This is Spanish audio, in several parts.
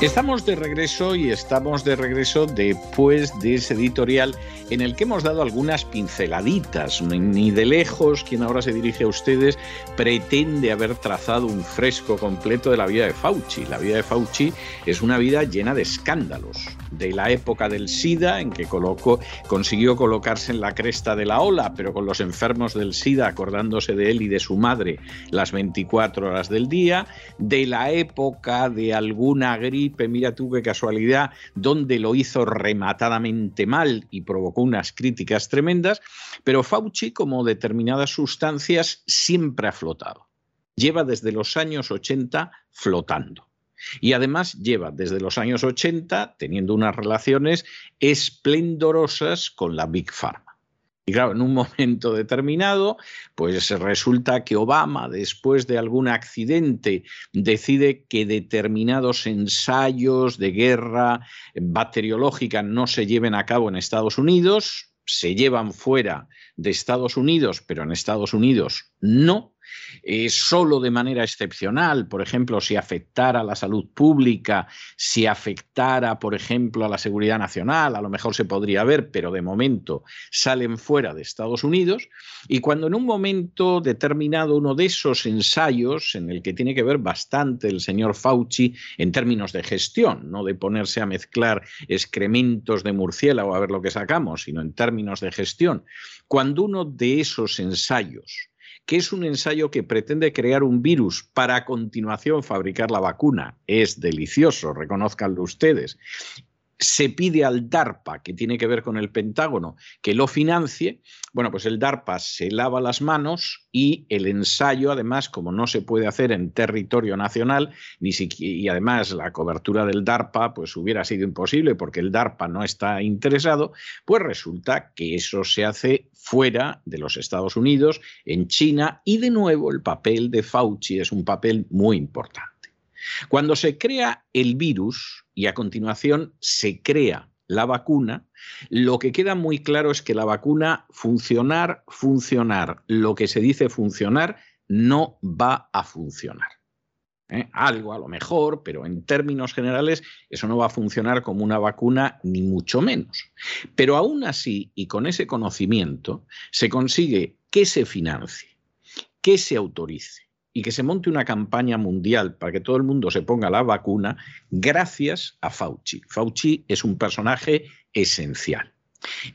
Estamos de regreso y estamos de regreso después de ese editorial en el que hemos dado algunas pinceladitas. Ni de lejos quien ahora se dirige a ustedes pretende haber trazado un fresco completo de la vida de Fauci. La vida de Fauci es una vida llena de escándalos. De la época del SIDA, en que colocó, consiguió colocarse en la cresta de la ola, pero con los enfermos del SIDA acordándose de él y de su madre las 24 horas del día. De la época de alguna gripe mira tú qué casualidad, donde lo hizo rematadamente mal y provocó unas críticas tremendas, pero Fauci, como determinadas sustancias, siempre ha flotado. Lleva desde los años 80 flotando. Y además lleva desde los años 80 teniendo unas relaciones esplendorosas con la Big Pharma. Y claro, en un momento determinado, pues resulta que Obama, después de algún accidente, decide que determinados ensayos de guerra bacteriológica no se lleven a cabo en Estados Unidos, se llevan fuera de Estados Unidos, pero en Estados Unidos no, eh, solo de manera excepcional, por ejemplo, si afectara a la salud pública, si afectara, por ejemplo, a la seguridad nacional, a lo mejor se podría ver, pero de momento salen fuera de Estados Unidos. Y cuando en un momento determinado uno de esos ensayos, en el que tiene que ver bastante el señor Fauci en términos de gestión, no de ponerse a mezclar excrementos de murciélago a ver lo que sacamos, sino en términos de gestión, cuando uno de esos ensayos que es un ensayo que pretende crear un virus para a continuación fabricar la vacuna. Es delicioso, reconozcanlo ustedes se pide al DARPA, que tiene que ver con el Pentágono, que lo financie, bueno, pues el DARPA se lava las manos y el ensayo, además, como no se puede hacer en territorio nacional, ni y además la cobertura del DARPA pues hubiera sido imposible porque el DARPA no está interesado, pues resulta que eso se hace fuera de los Estados Unidos, en China, y de nuevo el papel de Fauci es un papel muy importante. Cuando se crea el virus y a continuación se crea la vacuna, lo que queda muy claro es que la vacuna funcionar, funcionar, lo que se dice funcionar, no va a funcionar. ¿eh? Algo a lo mejor, pero en términos generales eso no va a funcionar como una vacuna, ni mucho menos. Pero aún así, y con ese conocimiento, se consigue que se financie, que se autorice, y que se monte una campaña mundial para que todo el mundo se ponga la vacuna gracias a Fauci. Fauci es un personaje esencial.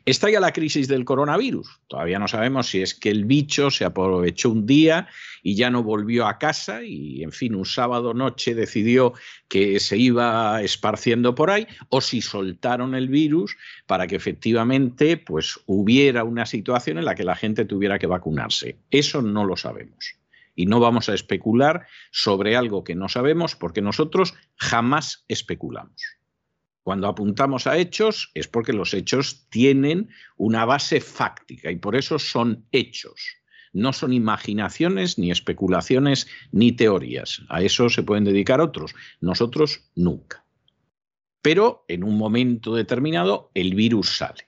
Está ya la crisis del coronavirus. Todavía no sabemos si es que el bicho se aprovechó un día y ya no volvió a casa y, en fin, un sábado noche decidió que se iba esparciendo por ahí o si soltaron el virus para que efectivamente pues, hubiera una situación en la que la gente tuviera que vacunarse. Eso no lo sabemos y no vamos a especular sobre algo que no sabemos porque nosotros jamás especulamos. Cuando apuntamos a hechos es porque los hechos tienen una base fáctica y por eso son hechos. No son imaginaciones, ni especulaciones, ni teorías. A eso se pueden dedicar otros. Nosotros nunca. Pero en un momento determinado el virus sale.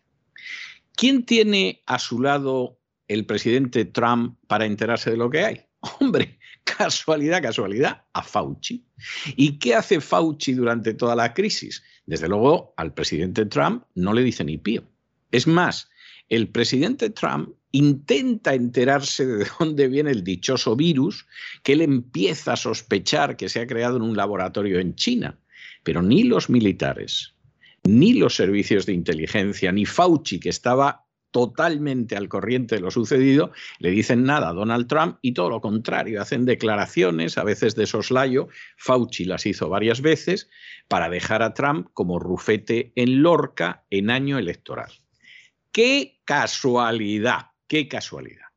¿Quién tiene a su lado el presidente Trump para enterarse de lo que hay? Hombre, casualidad, casualidad, a Fauci. ¿Y qué hace Fauci durante toda la crisis? Desde luego, al presidente Trump no le dice ni pío. Es más, el presidente Trump intenta enterarse de dónde viene el dichoso virus, que él empieza a sospechar que se ha creado en un laboratorio en China. Pero ni los militares, ni los servicios de inteligencia, ni Fauci, que estaba totalmente al corriente de lo sucedido, le dicen nada a Donald Trump y todo lo contrario, hacen declaraciones, a veces de soslayo, Fauci las hizo varias veces, para dejar a Trump como rufete en Lorca en año electoral. ¡Qué casualidad! ¡Qué casualidad!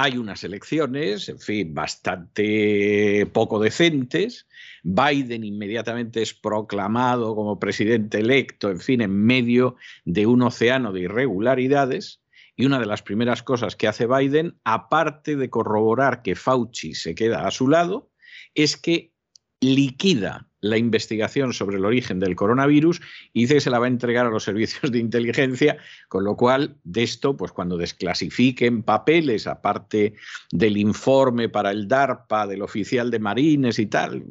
Hay unas elecciones, en fin, bastante poco decentes. Biden inmediatamente es proclamado como presidente electo, en fin, en medio de un océano de irregularidades. Y una de las primeras cosas que hace Biden, aparte de corroborar que Fauci se queda a su lado, es que liquida la investigación sobre el origen del coronavirus y dice que se la va a entregar a los servicios de inteligencia, con lo cual de esto, pues cuando desclasifiquen papeles, aparte del informe para el DARPA, del oficial de Marines y tal,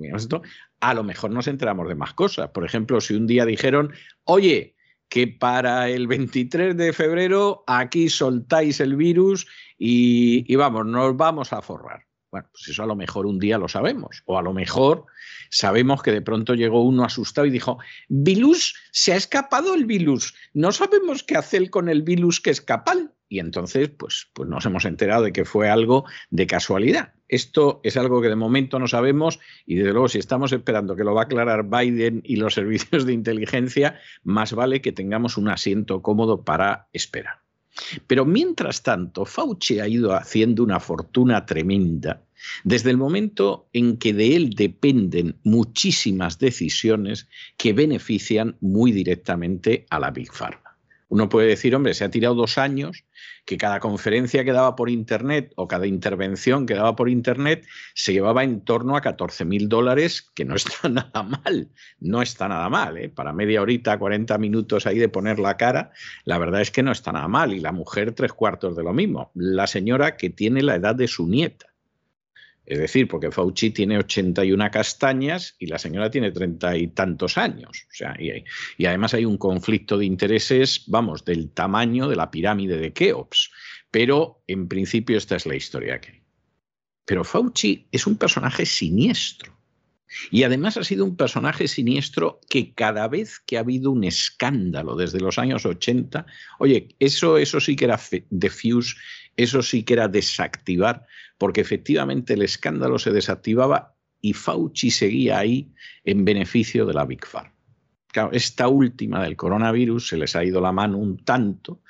a lo mejor nos enteramos de más cosas. Por ejemplo, si un día dijeron, oye, que para el 23 de febrero aquí soltáis el virus y vamos, nos vamos a forrar. Bueno, pues eso a lo mejor un día lo sabemos. O a lo mejor sabemos que de pronto llegó uno asustado y dijo, Vilus, se ha escapado el virus. No sabemos qué hacer con el virus que escapa. Y entonces, pues, pues nos hemos enterado de que fue algo de casualidad. Esto es algo que de momento no sabemos y desde luego si estamos esperando que lo va a aclarar Biden y los servicios de inteligencia, más vale que tengamos un asiento cómodo para esperar. Pero mientras tanto, Fauci ha ido haciendo una fortuna tremenda desde el momento en que de él dependen muchísimas decisiones que benefician muy directamente a la Big Pharma. Uno puede decir, hombre, se ha tirado dos años, que cada conferencia que daba por Internet o cada intervención que daba por Internet se llevaba en torno a 14 mil dólares, que no está nada mal, no está nada mal. ¿eh? Para media horita, 40 minutos ahí de poner la cara, la verdad es que no está nada mal. Y la mujer tres cuartos de lo mismo. La señora que tiene la edad de su nieta. Es decir, porque Fauci tiene 81 castañas y la señora tiene treinta y tantos años. O sea, y, además hay un conflicto de intereses, vamos, del tamaño de la pirámide de Keops. Pero en principio esta es la historia que hay. Pero Fauci es un personaje siniestro. Y además ha sido un personaje siniestro que cada vez que ha habido un escándalo desde los años 80, oye, eso, eso sí que era defuse, eso sí que era desactivar porque efectivamente el escándalo se desactivaba y Fauci seguía ahí en beneficio de la Big Pharma. Esta última del coronavirus se les ha ido la mano un tanto,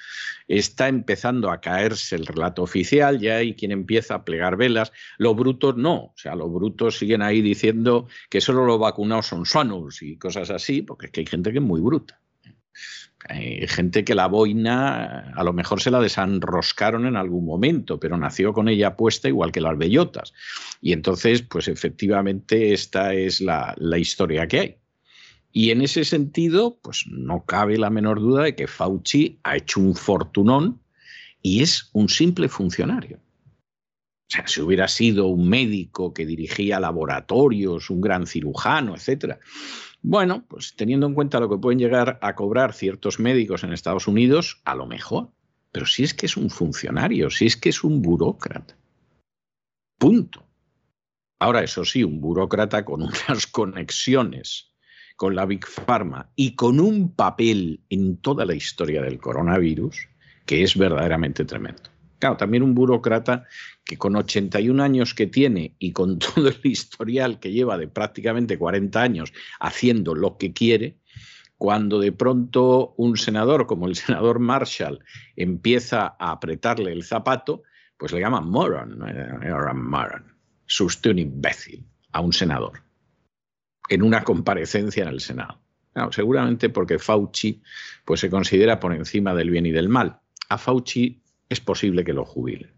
está empezando a caerse el relato oficial, ya hay quien empieza a plegar velas, los brutos no, o sea, los brutos siguen ahí diciendo que solo los vacunados son sanos y cosas así, porque es que hay gente que es muy bruta. Gente que la boina a lo mejor se la desenroscaron en algún momento, pero nació con ella puesta igual que las bellotas. Y entonces, pues efectivamente esta es la, la historia que hay. Y en ese sentido, pues no cabe la menor duda de que Fauci ha hecho un fortunón y es un simple funcionario. O sea, si hubiera sido un médico que dirigía laboratorios, un gran cirujano, etcétera, bueno, pues teniendo en cuenta lo que pueden llegar a cobrar ciertos médicos en Estados Unidos, a lo mejor. Pero si es que es un funcionario, si es que es un burócrata. Punto. Ahora, eso sí, un burócrata con unas conexiones con la Big Pharma y con un papel en toda la historia del coronavirus que es verdaderamente tremendo. Claro, también un burócrata que con 81 años que tiene y con todo el historial que lleva de prácticamente 40 años haciendo lo que quiere, cuando de pronto un senador como el senador Marshall empieza a apretarle el zapato, pues le llaman moron, moron, usted un imbécil a un senador en una comparecencia en el Senado. seguramente porque Fauci pues, se considera por encima del bien y del mal. A Fauci es posible que lo jubile.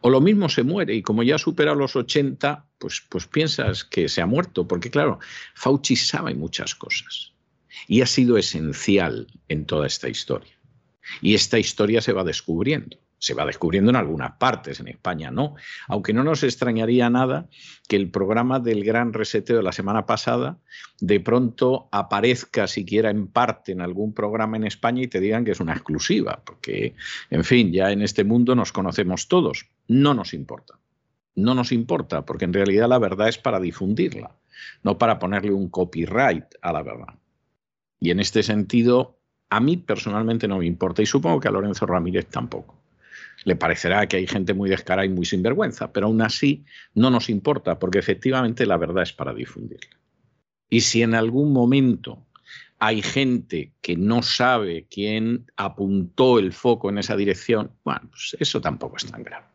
O lo mismo se muere y como ya supera los 80, pues, pues piensas que se ha muerto, porque claro, Fauci sabe muchas cosas y ha sido esencial en toda esta historia. Y esta historia se va descubriendo se va descubriendo en algunas partes, en España no. Aunque no nos extrañaría nada que el programa del gran reseteo de la semana pasada de pronto aparezca siquiera en parte en algún programa en España y te digan que es una exclusiva, porque, en fin, ya en este mundo nos conocemos todos. No nos importa. No nos importa, porque en realidad la verdad es para difundirla, no para ponerle un copyright a la verdad. Y en este sentido, a mí personalmente no me importa y supongo que a Lorenzo Ramírez tampoco. Le parecerá que hay gente muy descarada y muy sinvergüenza, pero aún así no nos importa porque efectivamente la verdad es para difundirla. Y si en algún momento hay gente que no sabe quién apuntó el foco en esa dirección, bueno, pues eso tampoco es tan grave.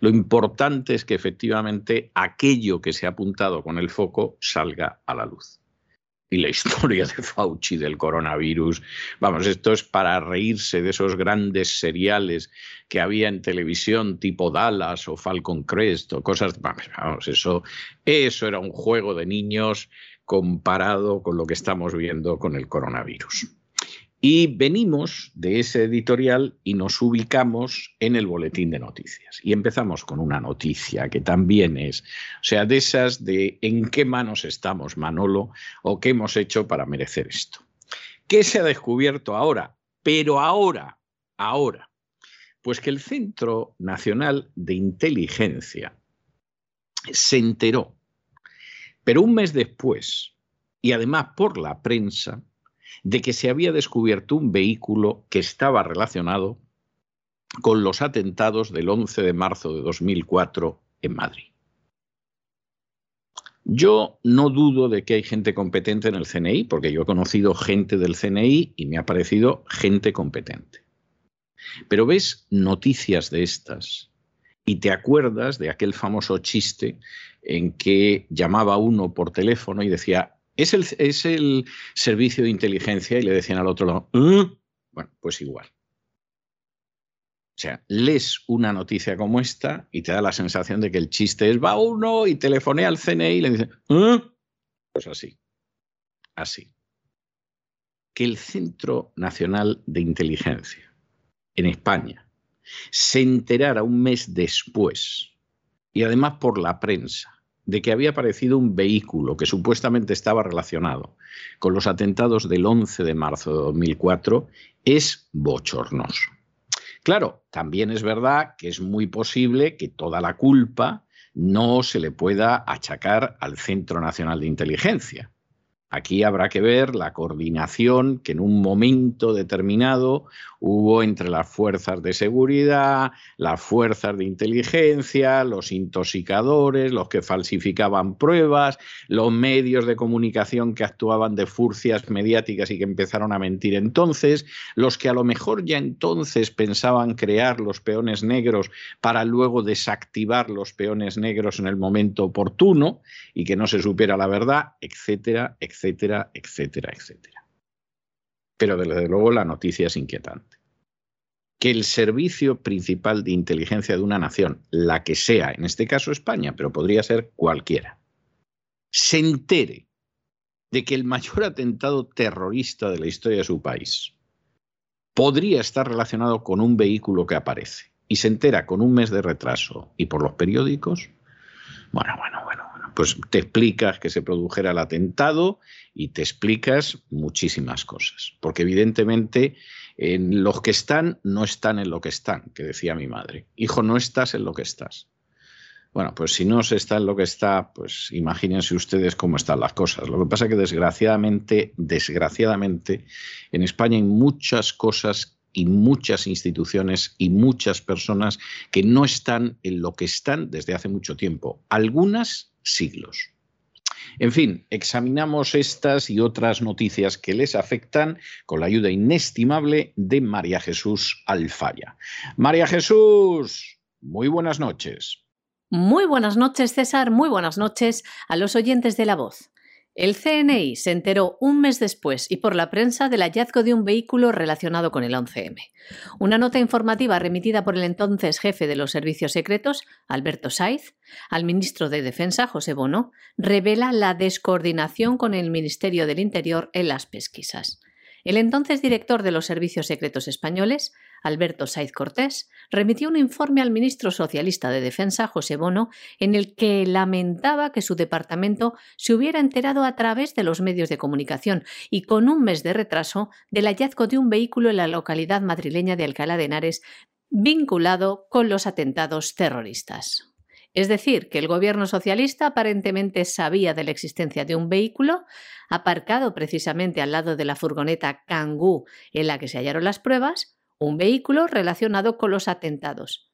Lo importante es que efectivamente aquello que se ha apuntado con el foco salga a la luz. Y la historia de Fauci del coronavirus, vamos, esto es para reírse de esos grandes seriales que había en televisión tipo Dallas o Falcon Crest o cosas, vamos, eso, eso era un juego de niños comparado con lo que estamos viendo con el coronavirus. Y venimos de ese editorial y nos ubicamos en el boletín de noticias. Y empezamos con una noticia que también es, o sea, de esas de en qué manos estamos, Manolo, o qué hemos hecho para merecer esto. ¿Qué se ha descubierto ahora? Pero ahora, ahora. Pues que el Centro Nacional de Inteligencia se enteró, pero un mes después, y además por la prensa, de que se había descubierto un vehículo que estaba relacionado con los atentados del 11 de marzo de 2004 en Madrid. Yo no dudo de que hay gente competente en el CNI, porque yo he conocido gente del CNI y me ha parecido gente competente. Pero ves noticias de estas y te acuerdas de aquel famoso chiste en que llamaba uno por teléfono y decía, es el, es el servicio de inteligencia y le decían al otro lado, ¿Eh?". bueno, pues igual. O sea, lees una noticia como esta y te da la sensación de que el chiste es va uno y telefonea al CNI y le dice, ¿Eh?". pues así, así. Que el Centro Nacional de Inteligencia en España se enterara un mes después y además por la prensa de que había aparecido un vehículo que supuestamente estaba relacionado con los atentados del 11 de marzo de 2004 es bochornoso. Claro, también es verdad que es muy posible que toda la culpa no se le pueda achacar al Centro Nacional de Inteligencia. Aquí habrá que ver la coordinación que en un momento determinado hubo entre las fuerzas de seguridad, las fuerzas de inteligencia, los intoxicadores, los que falsificaban pruebas, los medios de comunicación que actuaban de furcias mediáticas y que empezaron a mentir entonces, los que a lo mejor ya entonces pensaban crear los peones negros para luego desactivar los peones negros en el momento oportuno y que no se supiera la verdad, etcétera, etcétera etcétera, etcétera, etcétera. Pero desde luego la noticia es inquietante. Que el servicio principal de inteligencia de una nación, la que sea, en este caso España, pero podría ser cualquiera, se entere de que el mayor atentado terrorista de la historia de su país podría estar relacionado con un vehículo que aparece y se entera con un mes de retraso y por los periódicos, bueno, bueno, pues te explicas que se produjera el atentado y te explicas muchísimas cosas. Porque evidentemente en los que están no están en lo que están, que decía mi madre. Hijo, no estás en lo que estás. Bueno, pues si no se está en lo que está, pues imagínense ustedes cómo están las cosas. Lo que pasa es que desgraciadamente, desgraciadamente, en España hay muchas cosas y muchas instituciones y muchas personas que no están en lo que están desde hace mucho tiempo, algunas siglos. En fin, examinamos estas y otras noticias que les afectan con la ayuda inestimable de María Jesús Alfaya. María Jesús, muy buenas noches. Muy buenas noches, César. Muy buenas noches a los oyentes de la voz. El CNI se enteró un mes después y por la prensa del hallazgo de un vehículo relacionado con el 11M. Una nota informativa remitida por el entonces jefe de los servicios secretos, Alberto Saiz, al ministro de Defensa, José Bono, revela la descoordinación con el Ministerio del Interior en las pesquisas. El entonces director de los servicios secretos españoles, Alberto Saiz Cortés, remitió un informe al ministro socialista de Defensa, José Bono, en el que lamentaba que su departamento se hubiera enterado a través de los medios de comunicación y con un mes de retraso del hallazgo de un vehículo en la localidad madrileña de Alcalá de Henares vinculado con los atentados terroristas. Es decir, que el gobierno socialista aparentemente sabía de la existencia de un vehículo aparcado precisamente al lado de la furgoneta Kangoo en la que se hallaron las pruebas, un vehículo relacionado con los atentados,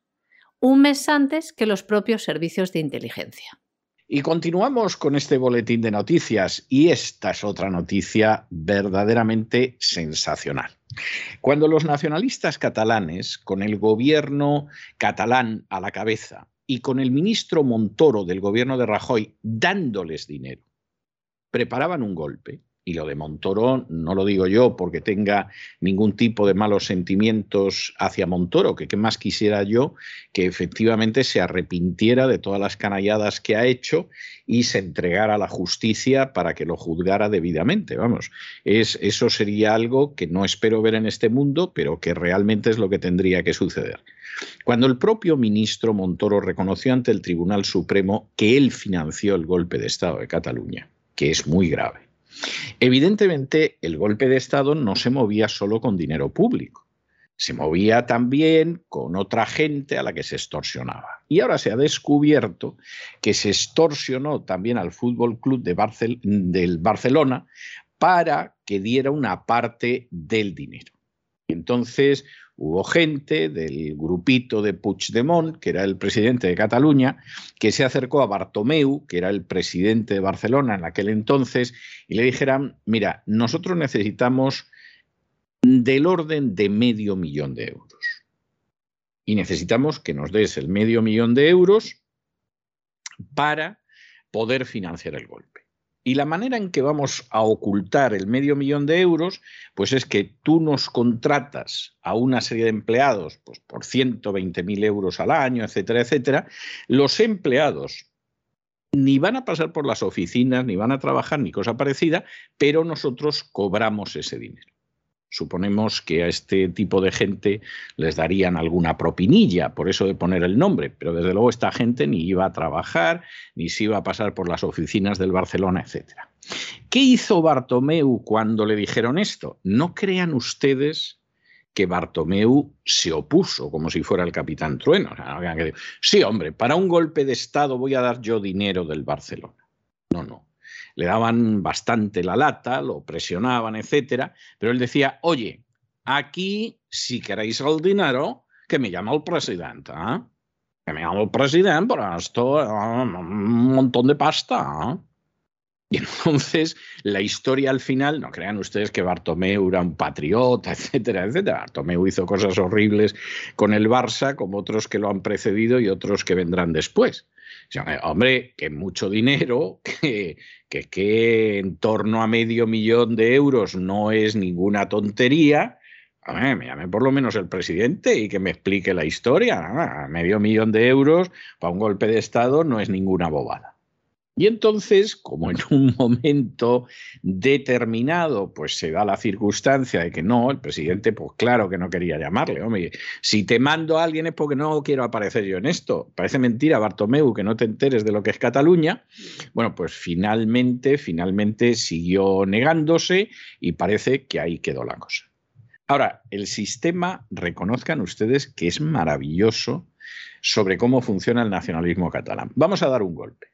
un mes antes que los propios servicios de inteligencia. Y continuamos con este boletín de noticias y esta es otra noticia verdaderamente sensacional. Cuando los nacionalistas catalanes, con el gobierno catalán a la cabeza, y con el ministro Montoro del gobierno de Rajoy dándoles dinero, preparaban un golpe y lo de Montoro no lo digo yo porque tenga ningún tipo de malos sentimientos hacia Montoro, que qué más quisiera yo que efectivamente se arrepintiera de todas las canalladas que ha hecho y se entregara a la justicia para que lo juzgara debidamente. Vamos, es, eso sería algo que no espero ver en este mundo, pero que realmente es lo que tendría que suceder. Cuando el propio ministro Montoro reconoció ante el Tribunal Supremo que él financió el golpe de Estado de Cataluña, que es muy grave, Evidentemente, el golpe de Estado no se movía solo con dinero público, se movía también con otra gente a la que se extorsionaba. Y ahora se ha descubierto que se extorsionó también al Fútbol Club de del Barcelona para que diera una parte del dinero. Entonces, hubo gente del grupito de Puigdemont, que era el presidente de Cataluña, que se acercó a Bartomeu, que era el presidente de Barcelona en aquel entonces, y le dijeran, mira, nosotros necesitamos del orden de medio millón de euros. Y necesitamos que nos des el medio millón de euros para poder financiar el golpe. Y la manera en que vamos a ocultar el medio millón de euros, pues es que tú nos contratas a una serie de empleados pues por 120.000 euros al año, etcétera, etcétera. Los empleados ni van a pasar por las oficinas, ni van a trabajar, ni cosa parecida, pero nosotros cobramos ese dinero. Suponemos que a este tipo de gente les darían alguna propinilla, por eso de poner el nombre, pero desde luego esta gente ni iba a trabajar, ni se iba a pasar por las oficinas del Barcelona, etc. ¿Qué hizo Bartomeu cuando le dijeron esto? No crean ustedes que Bartomeu se opuso como si fuera el capitán Trueno. sí, hombre, para un golpe de Estado voy a dar yo dinero del Barcelona. Le daban bastante la lata, lo presionaban, etcétera, pero él decía, oye, aquí si queréis el dinero, que me llama el presidente, ¿eh? que me llama el presidente, por esto un montón de pasta. ¿eh? Y entonces la historia al final, no crean ustedes que Bartomeu era un patriota, etcétera, etcétera. Bartomeu hizo cosas horribles con el Barça, como otros que lo han precedido y otros que vendrán después. Hombre, que mucho dinero, que, que, en torno a medio millón de euros no es ninguna tontería. me llame por lo menos el presidente y que me explique la historia. Medio millón de euros para un golpe de Estado no es ninguna bobada. Y entonces, como en un momento determinado, pues se da la circunstancia de que no, el presidente, pues claro que no quería llamarle. Si te mando a alguien es porque no quiero aparecer yo en esto. Parece mentira, Bartomeu, que no te enteres de lo que es Cataluña. Bueno, pues finalmente, finalmente siguió negándose y parece que ahí quedó la cosa. Ahora, el sistema, reconozcan ustedes que es maravilloso sobre cómo funciona el nacionalismo catalán. Vamos a dar un golpe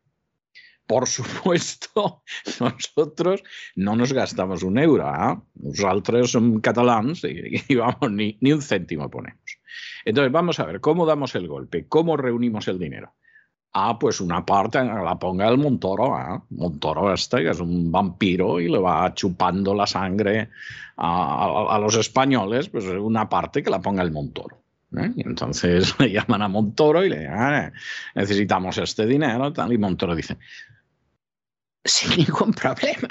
por supuesto, nosotros no nos gastamos un euro. ¿eh? Nosotros somos catalans y, vamos, ni, un céntimo ponemos. Entonces, vamos a ver, ¿cómo damos el golpe? ¿Cómo reunimos el dinero? Ah, pues una parte la ponga el Montoro. ¿eh? Montoro este, que es un vampiro y le va chupando la sangre a, a, los españoles, pues una parte que la ponga el Montoro. ¿eh? Y entonces le llaman a Montoro y le dicen, ah, necesitamos este dinero, tal, y Montoro dice, sin ningún problema.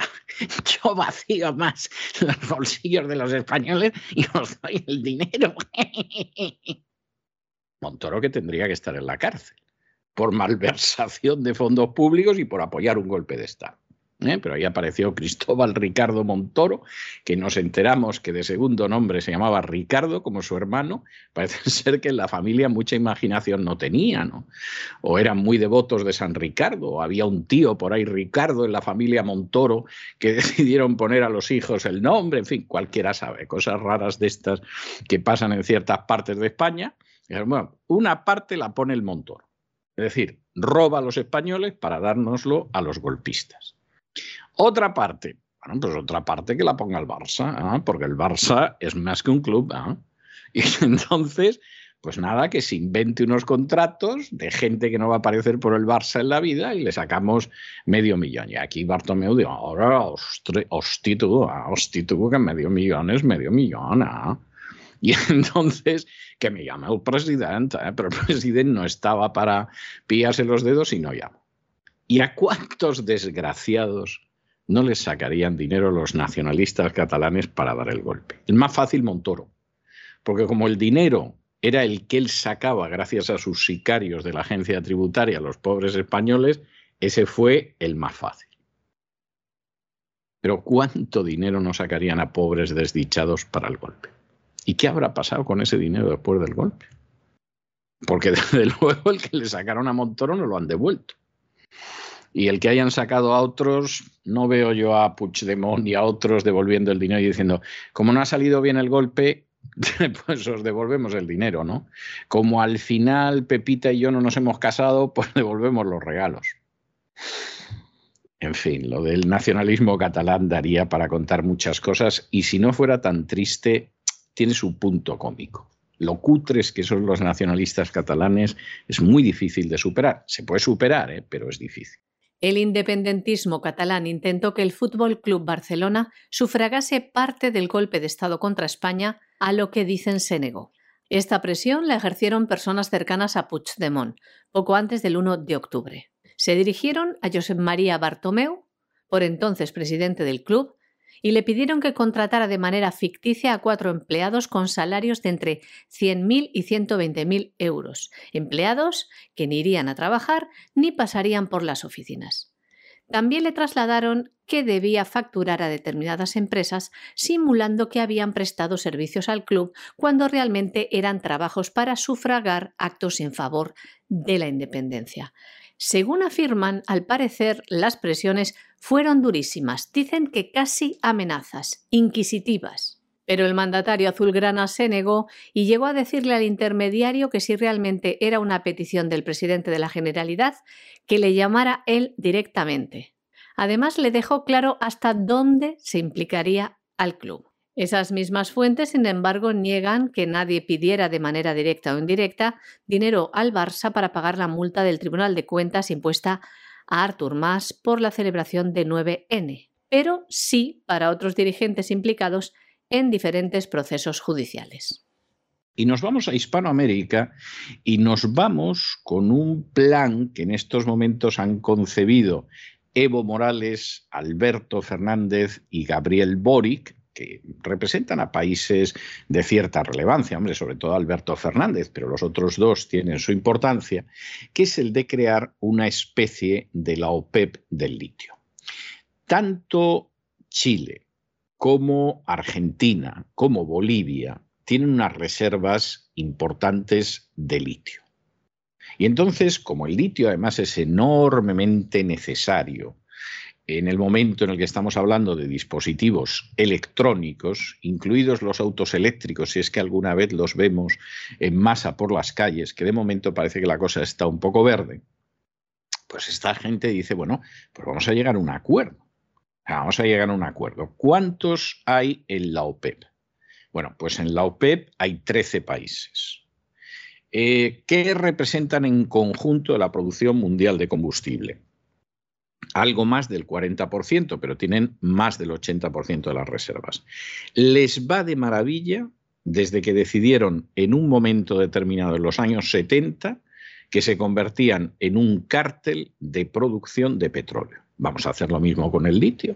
Yo vacío más los bolsillos de los españoles y os doy el dinero. Montoro que tendría que estar en la cárcel por malversación de fondos públicos y por apoyar un golpe de Estado. ¿Eh? pero ahí apareció Cristóbal Ricardo Montoro, que nos enteramos que de segundo nombre se llamaba Ricardo, como su hermano. Parece ser que en la familia mucha imaginación no tenía, ¿no? O eran muy devotos de San Ricardo, o había un tío por ahí, Ricardo, en la familia Montoro, que decidieron poner a los hijos el nombre, en fin, cualquiera sabe, cosas raras de estas que pasan en ciertas partes de España. Bueno, una parte la pone el Montoro. Es decir, roba a los españoles para dárnoslo a los golpistas. Otra parte, bueno, pues otra parte que la ponga el Barça, ¿eh? porque el Barça es más que un club. ¿eh? Y entonces, pues nada, que se invente unos contratos de gente que no va a aparecer por el Barça en la vida y le sacamos medio millón. Y aquí Bartomeu dijo, ahora, hosti tú, hosti tú, que medio millón es medio millón. ¿eh? Y entonces, que me llama el presidente, pero el presidente no estaba para pillarse los dedos y no llamó. ¿Y a cuántos desgraciados no les sacarían dinero los nacionalistas catalanes para dar el golpe? El más fácil, Montoro. Porque como el dinero era el que él sacaba gracias a sus sicarios de la agencia tributaria, los pobres españoles, ese fue el más fácil. Pero ¿cuánto dinero no sacarían a pobres desdichados para el golpe? ¿Y qué habrá pasado con ese dinero después del golpe? Porque desde luego el que le sacaron a Montoro no lo han devuelto. Y el que hayan sacado a otros, no veo yo a Puigdemont y a otros devolviendo el dinero y diciendo, como no ha salido bien el golpe, pues os devolvemos el dinero, ¿no? Como al final Pepita y yo no nos hemos casado, pues devolvemos los regalos. En fin, lo del nacionalismo catalán daría para contar muchas cosas y si no fuera tan triste, tiene su punto cómico. Lo cutres que son los nacionalistas catalanes es muy difícil de superar. Se puede superar, ¿eh? pero es difícil. El independentismo catalán intentó que el Fútbol Club Barcelona sufragase parte del golpe de Estado contra España, a lo que dicen se negó. Esta presión la ejercieron personas cercanas a Puigdemont, poco antes del 1 de octubre. Se dirigieron a Josep María Bartomeu, por entonces presidente del club, y le pidieron que contratara de manera ficticia a cuatro empleados con salarios de entre 100.000 y 120.000 euros, empleados que ni irían a trabajar ni pasarían por las oficinas. También le trasladaron que debía facturar a determinadas empresas simulando que habían prestado servicios al club cuando realmente eran trabajos para sufragar actos en favor de la independencia. Según afirman, al parecer las presiones fueron durísimas, dicen que casi amenazas, inquisitivas. Pero el mandatario azulgrana se negó y llegó a decirle al intermediario que si realmente era una petición del presidente de la Generalidad, que le llamara él directamente. Además, le dejó claro hasta dónde se implicaría al club. Esas mismas fuentes, sin embargo, niegan que nadie pidiera de manera directa o indirecta dinero al Barça para pagar la multa del Tribunal de Cuentas impuesta a Artur Mas por la celebración de 9N, pero sí para otros dirigentes implicados en diferentes procesos judiciales. Y nos vamos a Hispanoamérica y nos vamos con un plan que en estos momentos han concebido Evo Morales, Alberto Fernández y Gabriel Boric, que representan a países de cierta relevancia, hombre, sobre todo Alberto Fernández, pero los otros dos tienen su importancia, que es el de crear una especie de la OPEP del litio. Tanto Chile como Argentina, como Bolivia, tienen unas reservas importantes de litio. Y entonces, como el litio además es enormemente necesario en el momento en el que estamos hablando de dispositivos electrónicos, incluidos los autos eléctricos, si es que alguna vez los vemos en masa por las calles, que de momento parece que la cosa está un poco verde, pues esta gente dice, bueno, pues vamos a llegar a un acuerdo. Vamos a llegar a un acuerdo. ¿Cuántos hay en la OPEP? Bueno, pues en la OPEP hay 13 países. Eh, ¿Qué representan en conjunto la producción mundial de combustible? Algo más del 40%, pero tienen más del 80% de las reservas. Les va de maravilla desde que decidieron en un momento determinado, en los años 70, que se convertían en un cártel de producción de petróleo. Vamos a hacer lo mismo con el litio.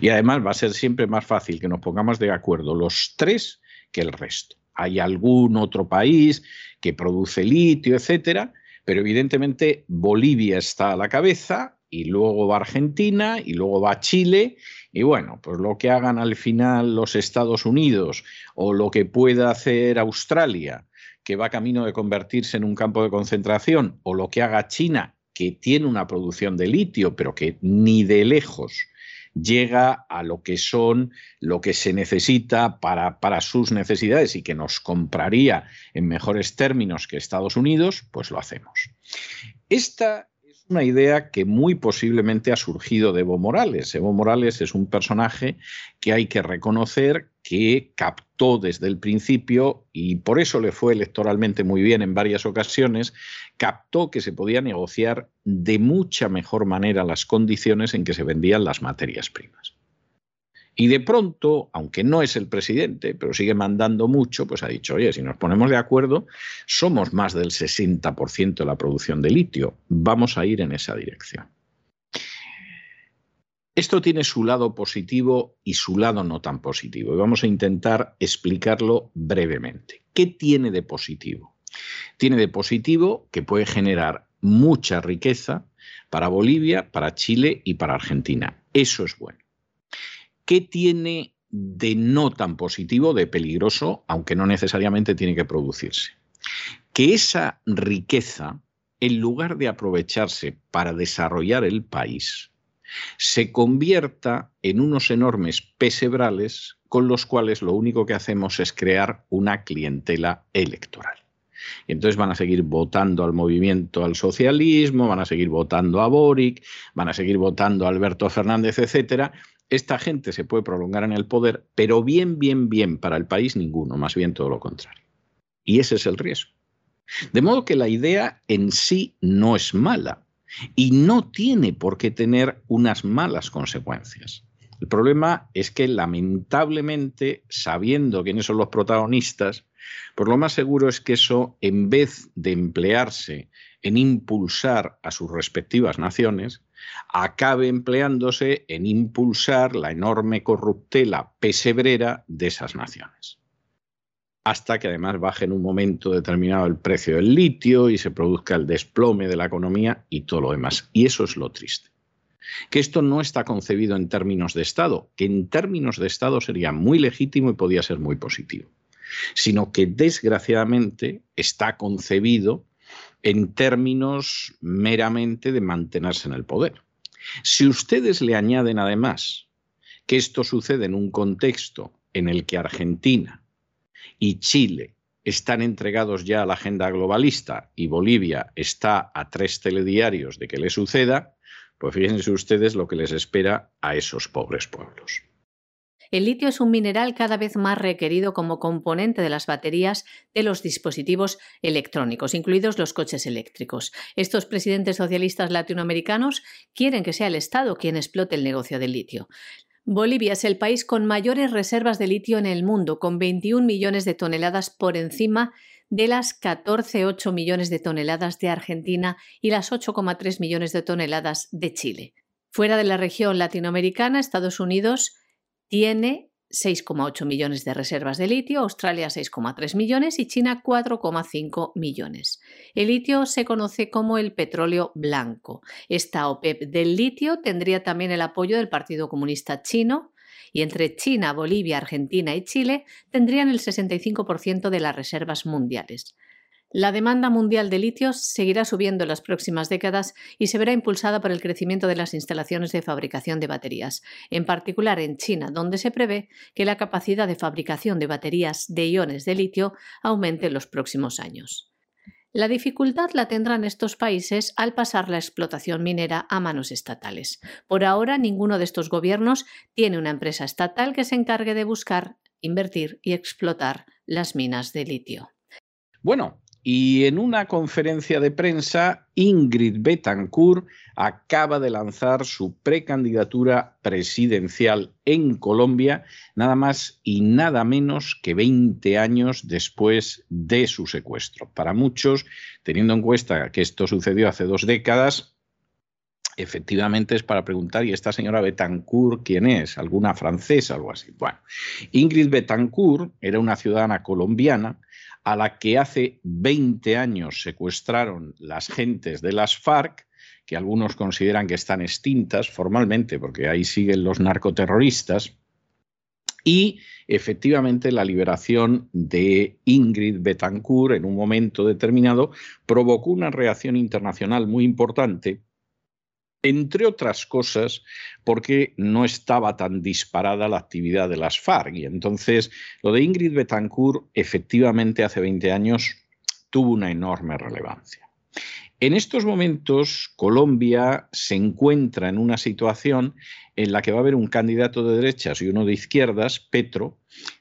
Y además va a ser siempre más fácil que nos pongamos de acuerdo los tres que el resto. Hay algún otro país que produce litio, etcétera, pero evidentemente Bolivia está a la cabeza y luego va Argentina y luego va Chile y bueno, pues lo que hagan al final los Estados Unidos o lo que pueda hacer Australia, que va camino de convertirse en un campo de concentración, o lo que haga China, que tiene una producción de litio, pero que ni de lejos llega a lo que son, lo que se necesita para, para sus necesidades y que nos compraría en mejores términos que Estados Unidos, pues lo hacemos. Esta una idea que muy posiblemente ha surgido de Evo Morales. Evo Morales es un personaje que hay que reconocer que captó desde el principio, y por eso le fue electoralmente muy bien en varias ocasiones, captó que se podía negociar de mucha mejor manera las condiciones en que se vendían las materias primas. Y de pronto, aunque no es el presidente, pero sigue mandando mucho, pues ha dicho, oye, si nos ponemos de acuerdo, somos más del 60% de la producción de litio, vamos a ir en esa dirección. Esto tiene su lado positivo y su lado no tan positivo, y vamos a intentar explicarlo brevemente. ¿Qué tiene de positivo? Tiene de positivo que puede generar mucha riqueza para Bolivia, para Chile y para Argentina. Eso es bueno. ¿Qué tiene de no tan positivo, de peligroso, aunque no necesariamente tiene que producirse? Que esa riqueza, en lugar de aprovecharse para desarrollar el país, se convierta en unos enormes pesebrales con los cuales lo único que hacemos es crear una clientela electoral. Y entonces van a seguir votando al movimiento al socialismo, van a seguir votando a Boric, van a seguir votando a Alberto Fernández, etcétera, esta gente se puede prolongar en el poder, pero bien, bien, bien para el país ninguno, más bien todo lo contrario. Y ese es el riesgo. De modo que la idea en sí no es mala y no tiene por qué tener unas malas consecuencias. El problema es que lamentablemente, sabiendo quiénes son los protagonistas, pues lo más seguro es que eso, en vez de emplearse en impulsar a sus respectivas naciones, acabe empleándose en impulsar la enorme corruptela pesebrera de esas naciones. Hasta que además baje en un momento determinado el precio del litio y se produzca el desplome de la economía y todo lo demás. Y eso es lo triste. Que esto no está concebido en términos de Estado, que en términos de Estado sería muy legítimo y podía ser muy positivo, sino que desgraciadamente está concebido en términos meramente de mantenerse en el poder. Si ustedes le añaden además que esto sucede en un contexto en el que Argentina y Chile están entregados ya a la agenda globalista y Bolivia está a tres telediarios de que le suceda, pues fíjense ustedes lo que les espera a esos pobres pueblos. El litio es un mineral cada vez más requerido como componente de las baterías de los dispositivos electrónicos, incluidos los coches eléctricos. Estos presidentes socialistas latinoamericanos quieren que sea el Estado quien explote el negocio del litio. Bolivia es el país con mayores reservas de litio en el mundo, con 21 millones de toneladas por encima de las 14,8 millones de toneladas de Argentina y las 8,3 millones de toneladas de Chile. Fuera de la región latinoamericana, Estados Unidos tiene 6,8 millones de reservas de litio, Australia 6,3 millones y China 4,5 millones. El litio se conoce como el petróleo blanco. Esta OPEP del litio tendría también el apoyo del Partido Comunista Chino y entre China, Bolivia, Argentina y Chile tendrían el 65% de las reservas mundiales. La demanda mundial de litio seguirá subiendo en las próximas décadas y se verá impulsada por el crecimiento de las instalaciones de fabricación de baterías, en particular en China, donde se prevé que la capacidad de fabricación de baterías de iones de litio aumente en los próximos años. La dificultad la tendrán estos países al pasar la explotación minera a manos estatales. Por ahora, ninguno de estos gobiernos tiene una empresa estatal que se encargue de buscar, invertir y explotar las minas de litio. Bueno, y en una conferencia de prensa, Ingrid Betancourt acaba de lanzar su precandidatura presidencial en Colombia, nada más y nada menos que 20 años después de su secuestro. Para muchos, teniendo en cuenta que esto sucedió hace dos décadas, efectivamente es para preguntar, ¿y esta señora Betancourt quién es? ¿Alguna francesa o algo así? Bueno, Ingrid Betancourt era una ciudadana colombiana a la que hace 20 años secuestraron las gentes de las FARC, que algunos consideran que están extintas formalmente, porque ahí siguen los narcoterroristas, y efectivamente la liberación de Ingrid Betancourt en un momento determinado provocó una reacción internacional muy importante entre otras cosas porque no estaba tan disparada la actividad de las FARC. Y entonces lo de Ingrid Betancourt efectivamente hace 20 años tuvo una enorme relevancia. En estos momentos, Colombia se encuentra en una situación en la que va a haber un candidato de derechas y uno de izquierdas, Petro.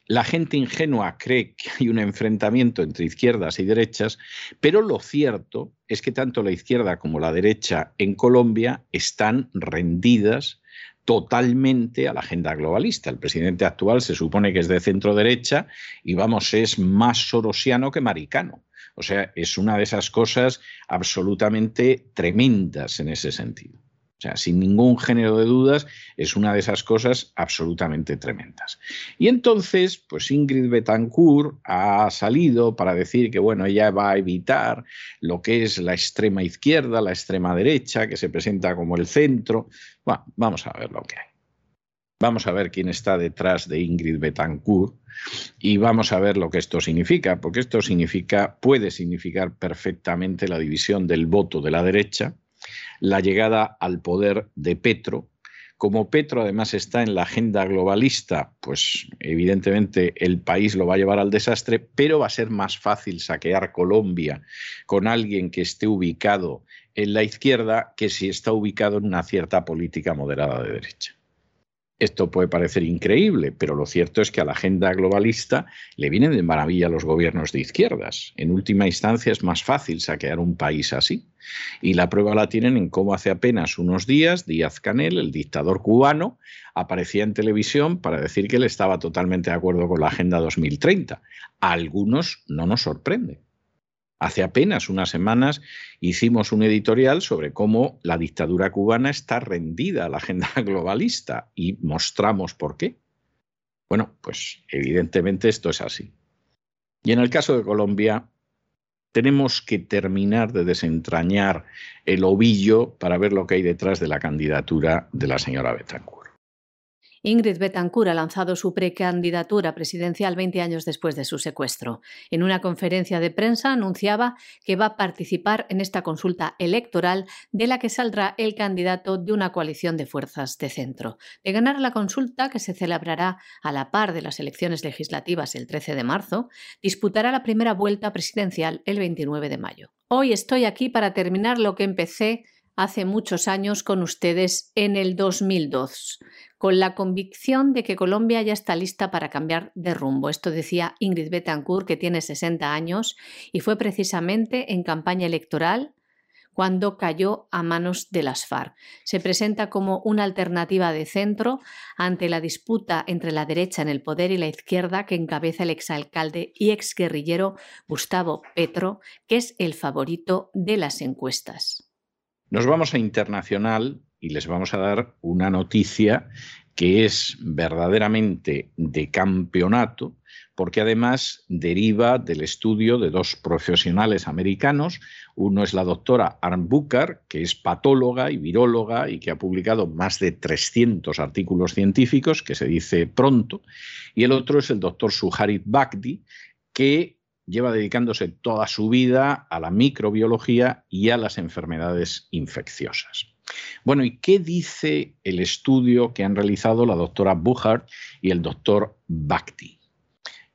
La gente ingenua cree que hay un enfrentamiento entre izquierdas y derechas, pero lo cierto es que tanto la izquierda como la derecha en Colombia están rendidas totalmente a la agenda globalista. El presidente actual se supone que es de centro derecha y vamos, es más sorosiano que maricano. O sea, es una de esas cosas absolutamente tremendas en ese sentido. O sea, sin ningún género de dudas, es una de esas cosas absolutamente tremendas. Y entonces, pues Ingrid Betancourt ha salido para decir que, bueno, ella va a evitar lo que es la extrema izquierda, la extrema derecha, que se presenta como el centro. Bueno, vamos a ver lo que hay. Vamos a ver quién está detrás de Ingrid Betancourt y vamos a ver lo que esto significa, porque esto significa, puede significar perfectamente la división del voto de la derecha, la llegada al poder de Petro. Como Petro además está en la agenda globalista, pues evidentemente el país lo va a llevar al desastre, pero va a ser más fácil saquear Colombia con alguien que esté ubicado en la izquierda que si está ubicado en una cierta política moderada de derecha. Esto puede parecer increíble, pero lo cierto es que a la agenda globalista le vienen de maravilla los gobiernos de izquierdas. En última instancia es más fácil saquear un país así. Y la prueba la tienen en cómo hace apenas unos días Díaz Canel, el dictador cubano, aparecía en televisión para decir que él estaba totalmente de acuerdo con la Agenda 2030. A algunos no nos sorprende. Hace apenas unas semanas hicimos un editorial sobre cómo la dictadura cubana está rendida a la agenda globalista y mostramos por qué. Bueno, pues evidentemente esto es así. Y en el caso de Colombia, tenemos que terminar de desentrañar el ovillo para ver lo que hay detrás de la candidatura de la señora Betancourt. Ingrid Betancourt ha lanzado su precandidatura presidencial 20 años después de su secuestro. En una conferencia de prensa anunciaba que va a participar en esta consulta electoral de la que saldrá el candidato de una coalición de fuerzas de centro. De ganar la consulta, que se celebrará a la par de las elecciones legislativas el 13 de marzo, disputará la primera vuelta presidencial el 29 de mayo. Hoy estoy aquí para terminar lo que empecé hace muchos años con ustedes en el 2002, con la convicción de que Colombia ya está lista para cambiar de rumbo. Esto decía Ingrid Betancourt, que tiene 60 años, y fue precisamente en campaña electoral cuando cayó a manos de las FARC. Se presenta como una alternativa de centro ante la disputa entre la derecha en el poder y la izquierda que encabeza el exalcalde y exguerrillero Gustavo Petro, que es el favorito de las encuestas. Nos vamos a internacional y les vamos a dar una noticia que es verdaderamente de campeonato, porque además deriva del estudio de dos profesionales americanos. Uno es la doctora Arn que es patóloga y viróloga y que ha publicado más de 300 artículos científicos, que se dice pronto, y el otro es el doctor Suharit Bhakdi, que lleva dedicándose toda su vida a la microbiología y a las enfermedades infecciosas. Bueno, ¿y qué dice el estudio que han realizado la doctora Buchard y el doctor Bhakti?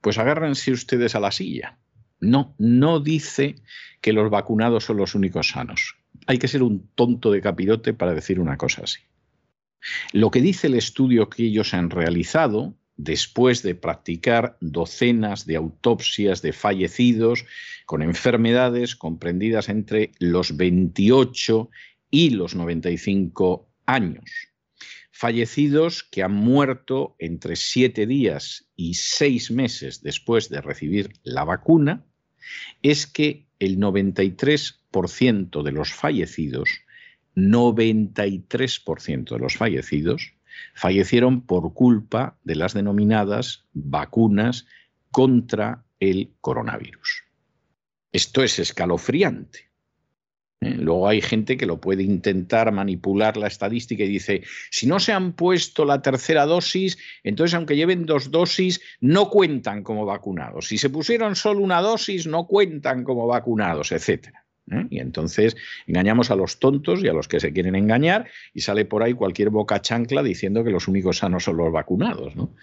Pues agárrense ustedes a la silla. No, no dice que los vacunados son los únicos sanos. Hay que ser un tonto de capirote para decir una cosa así. Lo que dice el estudio que ellos han realizado después de practicar docenas de autopsias de fallecidos con enfermedades comprendidas entre los 28 y los 95 años. Fallecidos que han muerto entre siete días y seis meses después de recibir la vacuna, es que el 93% de los fallecidos, 93% de los fallecidos, fallecieron por culpa de las denominadas vacunas contra el coronavirus. Esto es escalofriante. ¿eh? Luego hay gente que lo puede intentar manipular la estadística y dice, si no se han puesto la tercera dosis, entonces aunque lleven dos dosis, no cuentan como vacunados. Si se pusieron solo una dosis, no cuentan como vacunados, etcétera. ¿Eh? Y entonces engañamos a los tontos y a los que se quieren engañar y sale por ahí cualquier boca chancla diciendo que los únicos sanos son los vacunados. ¿no?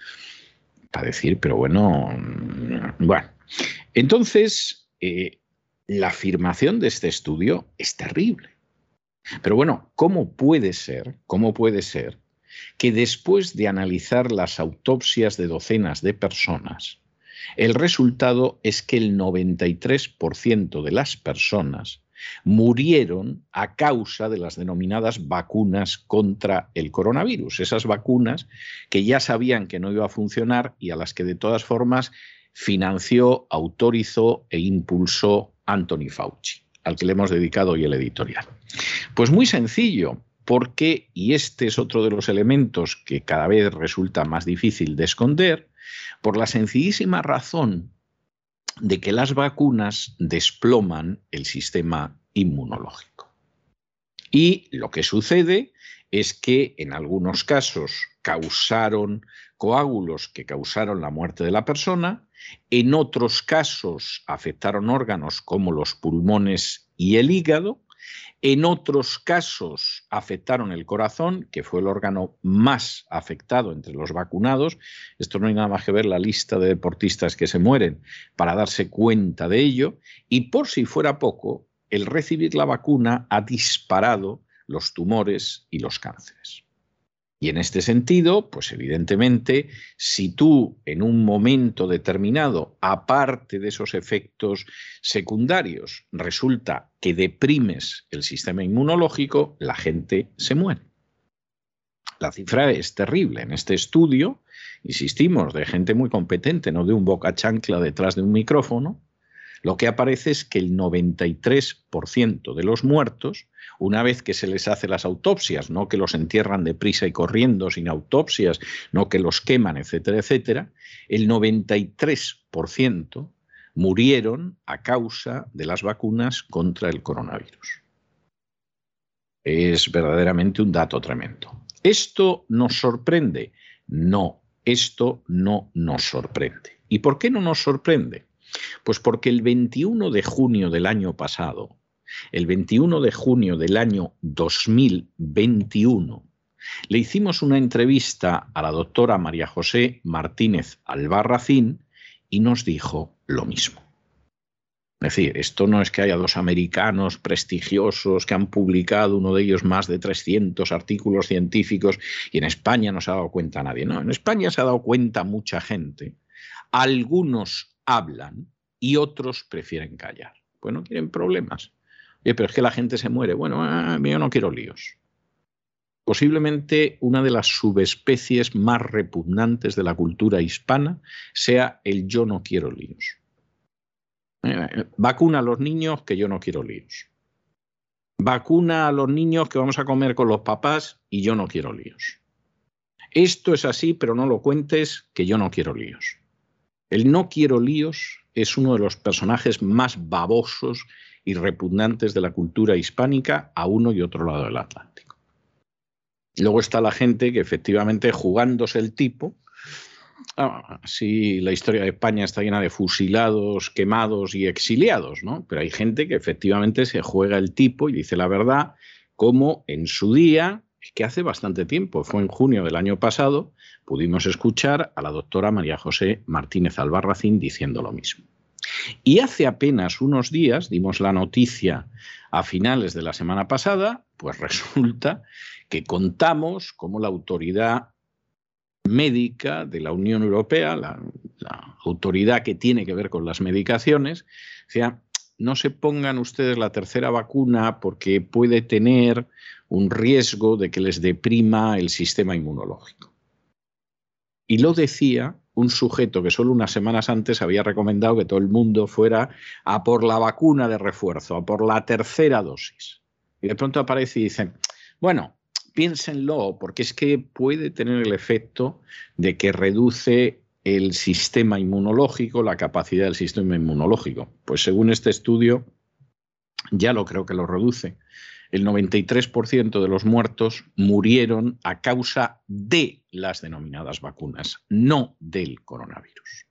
Para decir, pero bueno, mm, bueno. Entonces, eh, la afirmación de este estudio es terrible. Pero bueno, ¿cómo puede ser, cómo puede ser que después de analizar las autopsias de docenas de personas, el resultado es que el 93% de las personas murieron a causa de las denominadas vacunas contra el coronavirus, esas vacunas que ya sabían que no iba a funcionar y a las que de todas formas financió, autorizó e impulsó Anthony Fauci, al que le hemos dedicado hoy el editorial. Pues muy sencillo, porque, y este es otro de los elementos que cada vez resulta más difícil de esconder, por la sencillísima razón de que las vacunas desploman el sistema inmunológico. Y lo que sucede es que en algunos casos causaron coágulos que causaron la muerte de la persona, en otros casos afectaron órganos como los pulmones y el hígado, en otros casos afectaron el corazón, que fue el órgano más afectado entre los vacunados. Esto no hay nada más que ver la lista de deportistas que se mueren para darse cuenta de ello. Y por si fuera poco, el recibir la vacuna ha disparado los tumores y los cánceres. Y en este sentido, pues evidentemente, si tú en un momento determinado, aparte de esos efectos secundarios, resulta que deprimes el sistema inmunológico, la gente se muere. La cifra es terrible. En este estudio, insistimos, de gente muy competente, no de un boca chancla detrás de un micrófono, lo que aparece es que el 93% de los muertos, una vez que se les hace las autopsias, no que los entierran deprisa y corriendo sin autopsias, no que los queman, etcétera, etcétera, el 93% murieron a causa de las vacunas contra el coronavirus. Es verdaderamente un dato tremendo. ¿Esto nos sorprende? No, esto no nos sorprende. ¿Y por qué no nos sorprende? Pues porque el 21 de junio del año pasado, el 21 de junio del año 2021, le hicimos una entrevista a la doctora María José Martínez Albarracín y nos dijo lo mismo. Es decir, esto no es que haya dos americanos prestigiosos que han publicado, uno de ellos más de 300 artículos científicos, y en España no se ha dado cuenta nadie. No, en España se ha dado cuenta mucha gente. Algunos hablan y otros prefieren callar. Pues no quieren problemas. pero es que la gente se muere. Bueno, ah, yo no quiero líos. Posiblemente una de las subespecies más repugnantes de la cultura hispana sea el yo no quiero líos. Eh, vacuna a los niños que yo no quiero líos. Vacuna a los niños que vamos a comer con los papás y yo no quiero líos. Esto es así, pero no lo cuentes que yo no quiero líos. El no quiero líos es uno de los personajes más babosos y repugnantes de la cultura hispánica a uno y otro lado del Atlántico. luego está la gente que efectivamente jugándose el tipo, ah, sí, la historia de España está llena de fusilados, quemados y exiliados, ¿no? Pero hay gente que efectivamente se juega el tipo y dice la verdad, como en su día que hace bastante tiempo, fue en junio del año pasado, pudimos escuchar a la doctora María José Martínez Albarracín diciendo lo mismo. Y hace apenas unos días dimos la noticia a finales de la semana pasada, pues resulta que contamos cómo la autoridad médica de la Unión Europea, la, autoridad que tiene que ver con las medicaciones, decía, no se pongan ustedes la tercera vacuna porque puede tener un riesgo de que les deprima el sistema inmunológico. Y lo decía un sujeto que solo unas semanas antes había recomendado que todo el mundo fuera a por la vacuna de refuerzo, a por la tercera dosis. Y de pronto aparece y dice, bueno, piénsenlo, porque es que puede tener el efecto de que reduce el sistema inmunológico, la capacidad del sistema inmunológico. Pues según este estudio, ya lo creo que lo reduce el 93% de los muertos murieron a causa de las denominadas vacunas, no del coronavirus.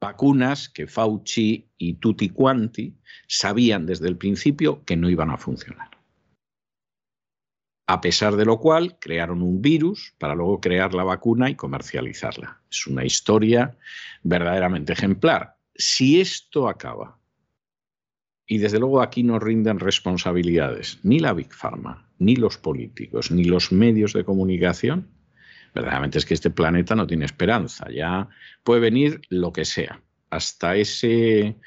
Vacunas que Fauci y Tutti Quanti sabían desde el principio que no iban a funcionar. A pesar de lo cual, crearon un virus para luego crear la vacuna y comercializarla. Es una historia verdaderamente ejemplar. Si esto acaba y desde luego aquí no rinden responsabilidades ni la Big Pharma, ni los políticos, ni los medios de comunicación. Verdaderamente es que este planeta no tiene esperanza. Ya puede venir lo que sea. Hasta ese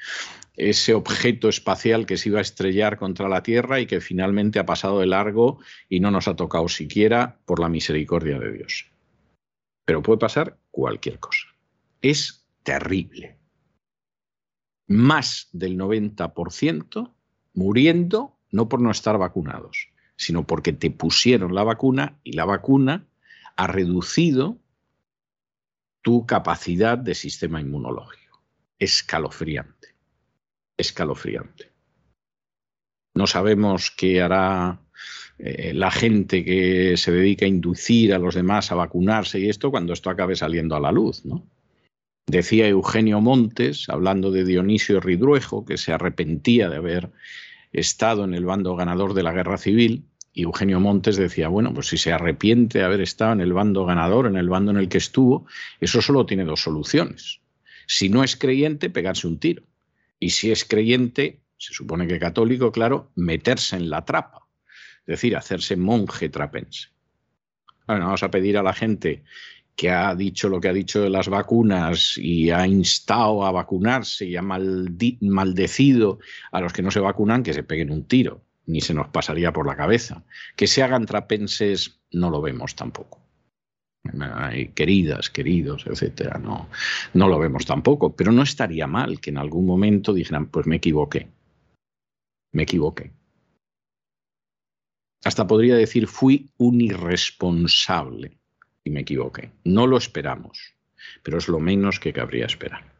ese objeto espacial que se iba a estrellar contra la Tierra y que finalmente ha pasado de largo y no nos ha tocado siquiera por la misericordia de Dios. Pero puede pasar cualquier cosa. Es terrible. Más del 90% muriendo no por no estar vacunados, sino porque te pusieron la vacuna y la vacuna ha reducido tu capacidad de sistema inmunológico. Escalofriante. Escalofriante. No sabemos qué hará eh, la gente que se dedica a inducir a los demás a vacunarse y esto cuando esto acabe saliendo a la luz, ¿no? Decía Eugenio Montes, hablando de Dionisio Ridruejo, que se arrepentía de haber estado en el bando ganador de la guerra civil, y Eugenio Montes decía, bueno, pues si se arrepiente de haber estado en el bando ganador, en el bando en el que estuvo, eso solo tiene dos soluciones. Si no es creyente, pegarse un tiro. Y si es creyente, se supone que católico, claro, meterse en la trapa. Es decir, hacerse monje trapense. Bueno, vamos a pedir a la gente que ha dicho lo que ha dicho de las vacunas y ha instado a vacunarse y ha maldecido a los que no se vacunan, que se peguen un tiro ni se nos pasaría por la cabeza. Que se hagan trapenses no lo vemos tampoco. Queridas, queridos, etcétera, no, no lo vemos tampoco. Pero no estaría mal que en algún momento dijeran, pues me equivoqué. Me equivoqué. Hasta podría decir, fui un irresponsable y me equivoqué. No lo esperamos, pero es lo menos que cabría esperar.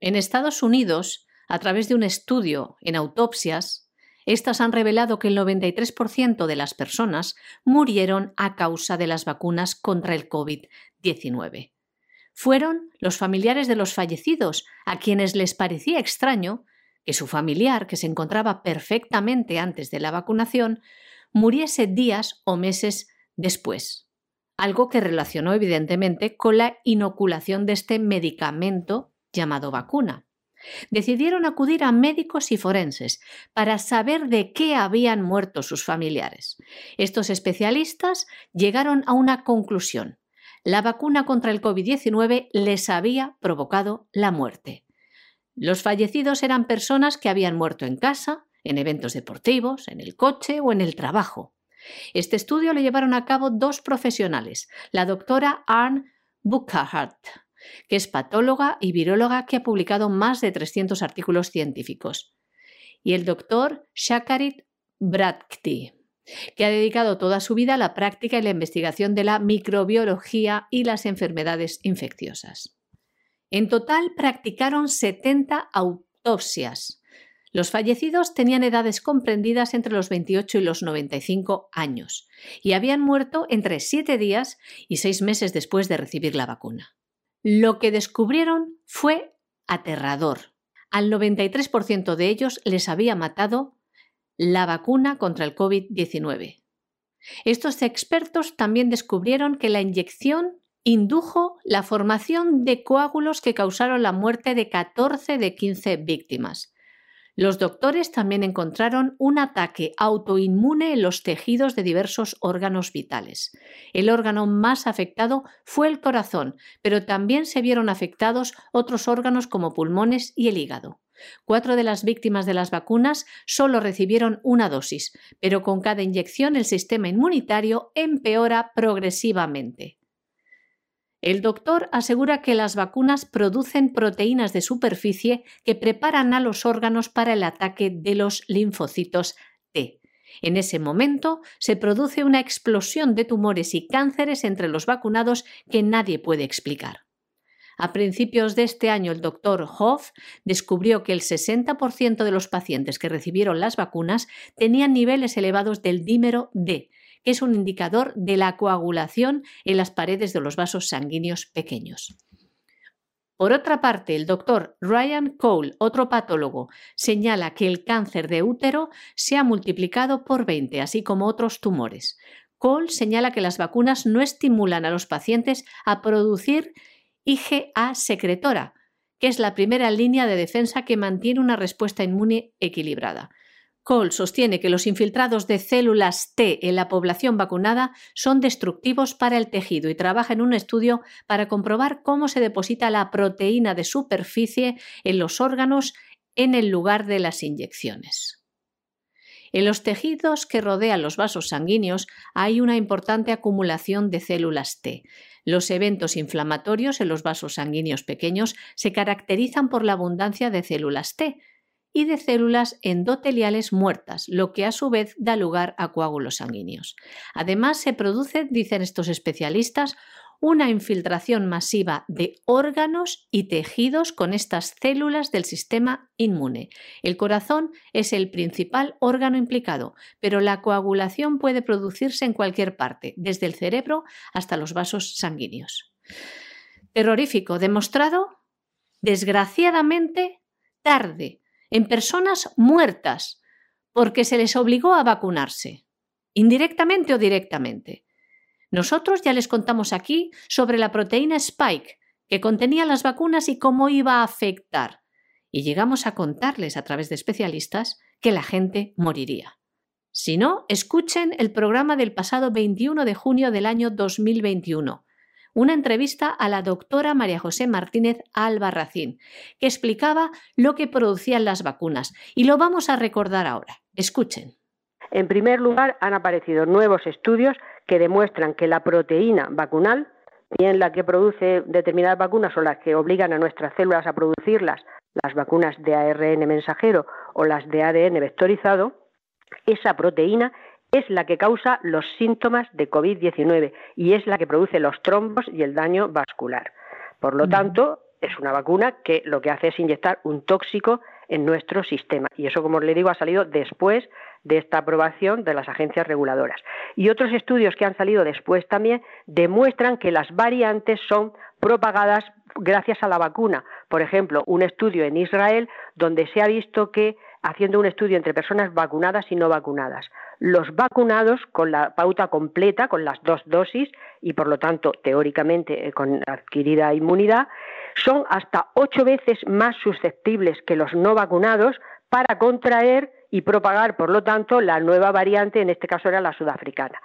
En Estados Unidos, a través de un estudio en autopsias, estas han revelado que el 93% de las personas murieron a causa de las vacunas contra el COVID-19. Fueron los familiares de los fallecidos a quienes les parecía extraño que su familiar, que se encontraba perfectamente antes de la vacunación, muriese días o meses después, algo que relacionó evidentemente con la inoculación de este medicamento llamado vacuna decidieron acudir a médicos y forenses para saber de qué habían muerto sus familiares. Estos especialistas llegaron a una conclusión. La vacuna contra el COVID-19 les había provocado la muerte. Los fallecidos eran personas que habían muerto en casa, en eventos deportivos, en el coche o en el trabajo. Este estudio lo llevaron a cabo dos profesionales, la doctora Arne Buckhart que es patóloga y viróloga que ha publicado más de 300 artículos científicos, y el doctor Shakarit Brakti, que ha dedicado toda su vida a la práctica y la investigación de la microbiología y las enfermedades infecciosas. En total practicaron 70 autopsias. Los fallecidos tenían edades comprendidas entre los 28 y los 95 años y habían muerto entre 7 días y 6 meses después de recibir la vacuna. Lo que descubrieron fue aterrador. Al 93% de ellos les había matado la vacuna contra el COVID-19. Estos expertos también descubrieron que la inyección indujo la formación de coágulos que causaron la muerte de 14 de 15 víctimas. Los doctores también encontraron un ataque autoinmune en los tejidos de diversos órganos vitales. El órgano más afectado fue el corazón, pero también se vieron afectados otros órganos como pulmones y el hígado. Cuatro de las víctimas de las vacunas solo recibieron una dosis, pero con cada inyección el sistema inmunitario empeora progresivamente. El doctor asegura que las vacunas producen proteínas de superficie que preparan a los órganos para el ataque de los linfocitos T. En ese momento se produce una explosión de tumores y cánceres entre los vacunados que nadie puede explicar. A principios de este año, el doctor Hoff descubrió que el 60% de los pacientes que recibieron las vacunas tenían niveles elevados del dímero D, que es un indicador de la coagulación en las paredes de los vasos sanguíneos pequeños. Por otra parte, el doctor Ryan Cole, otro patólogo, señala que el cáncer de útero se ha multiplicado por 20, así como otros tumores. Cole señala que las vacunas no estimulan a los pacientes a producir IgA secretora, que es la primera línea de defensa que mantiene una respuesta inmune equilibrada. Cole sostiene que los infiltrados de células T en la población vacunada son destructivos para el tejido y trabaja en un estudio para comprobar cómo se deposita la proteína de superficie en los órganos en el lugar de las inyecciones. En los tejidos que rodean los vasos sanguíneos hay una importante acumulación de células T. Los eventos inflamatorios en los vasos sanguíneos pequeños se caracterizan por la abundancia de células T y de células endoteliales muertas, lo que a su vez da lugar a coágulos sanguíneos. Además, se produce, dicen estos especialistas, una infiltración masiva de órganos y tejidos con estas células del sistema inmune. El corazón es el principal órgano implicado, pero la coagulación puede producirse en cualquier parte, desde el cerebro hasta los vasos sanguíneos. Terrorífico, demostrado, desgraciadamente, tarde, en personas muertas, porque se les obligó a vacunarse, indirectamente o directamente. Nosotros ya les contamos aquí sobre la proteína Spike que contenía las vacunas y cómo iba a afectar. Y llegamos a contarles a través de especialistas que la gente moriría. Si no, escuchen el programa del pasado 21 de junio del año 2021, una entrevista a la doctora María José Martínez Albarracín, que explicaba lo que producían las vacunas, y lo vamos a recordar ahora. Escuchen. En primer lugar, han aparecido nuevos estudios que demuestran que la proteína vacunal, bien la que produce determinadas vacunas o las que obligan a nuestras células a producirlas, las vacunas de ARN mensajero o las de ADN vectorizado, esa proteína es la que causa los síntomas de COVID-19 y es la que produce los trombos y el daño vascular. Por lo tanto, es una vacuna que lo que hace es inyectar un tóxico en nuestro sistema. Y eso, como le digo, ha salido después de esta aprobación de las agencias reguladoras. Y otros estudios que han salido después también demuestran que las variantes son propagadas gracias a la vacuna. Por ejemplo, un estudio en Israel donde se ha visto que, haciendo un estudio entre personas vacunadas y no vacunadas, los vacunados con la pauta completa, con las dos dosis y por lo tanto teóricamente eh, con adquirida inmunidad, son hasta ocho veces más susceptibles que los no vacunados para contraer y propagar, por lo tanto, la nueva variante, en este caso era la sudafricana.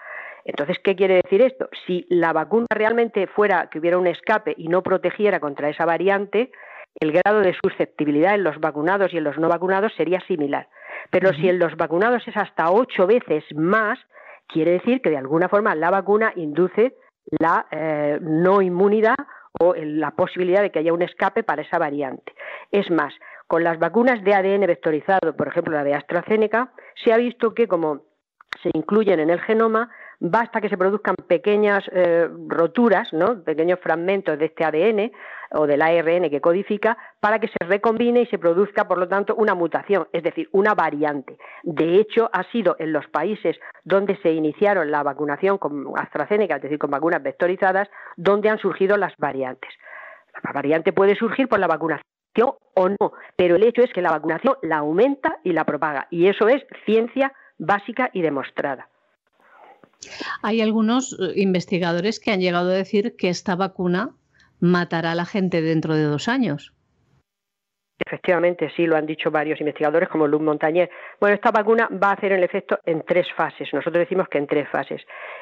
Entonces, ¿qué quiere decir esto? Si la vacuna realmente fuera que hubiera un escape y no protegiera contra esa variante, el grado de susceptibilidad en los vacunados y en los no vacunados sería similar. Pero si en los vacunados es hasta ocho veces más, quiere decir que de alguna forma la vacuna induce la eh, no inmunidad o la posibilidad de que haya un escape para esa variante. Es más, con las vacunas de ADN vectorizado, por ejemplo la de AstraZeneca, se ha visto que como se incluyen en el genoma, basta que se produzcan pequeñas eh, roturas, ¿no? pequeños fragmentos de este ADN o del ARN que codifica para que se recombine y se produzca, por lo tanto, una mutación, es decir, una variante. De hecho, ha sido en los países donde se iniciaron la vacunación con AstraZeneca, es decir, con vacunas vectorizadas, donde han surgido las variantes. La variante puede surgir por la vacunación o no, pero el hecho es que la vacunación la aumenta y la propaga, y eso es ciencia básica y demostrada. Hay algunos eh, investigadores que han llegado a decir que esta vacuna matará a la gente dentro de dos años. Efectivamente, sí, lo han dicho varios investigadores como Luc Montañer. Bueno, esta vacuna va a hacer el efecto en tres fases. Nosotros decimos que en tres fases.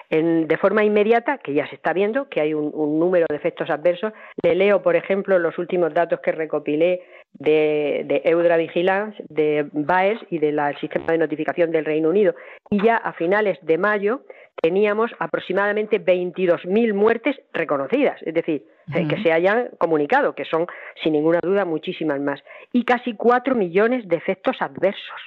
de forma inmediata, que ya se está viendo, que hay un, número de efectos adversos. Le leo, por ejemplo, los últimos datos que recopilé de, de Eudra Vigilance, de BAES y del sistema de notificación del Reino Unido. Y ya a finales de mayo teníamos aproximadamente 22.000 muertes reconocidas, es decir, eh, que se hayan comunicado, que son sin ninguna duda muchísimas más, y casi 4 millones de efectos adversos.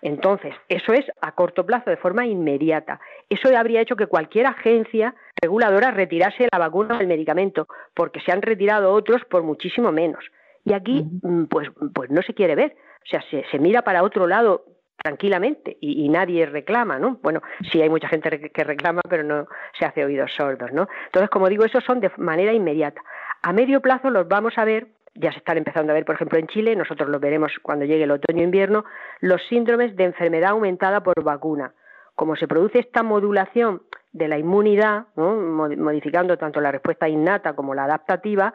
Entonces, eso es a corto plazo, de forma inmediata. Eso habría hecho que cualquier agencia reguladora retirase la vacuna o el medicamento, porque se han retirado otros por muchísimo menos. Y aquí, mm, pues, pues no se quiere ver. O sea, se, se mira para otro lado tranquilamente y, nadie reclama, ¿no? Bueno, sí hay mucha gente que reclama, pero no se hace oídos sordos, ¿no? Entonces, como digo, esos son de manera inmediata. A medio plazo los vamos a ver, ya se están empezando a ver, por ejemplo, en Chile, nosotros los veremos cuando llegue el otoño-invierno, los síndromes de enfermedad aumentada por vacuna. Como se produce esta modulación de la inmunidad, modificando tanto la respuesta innata como la adaptativa,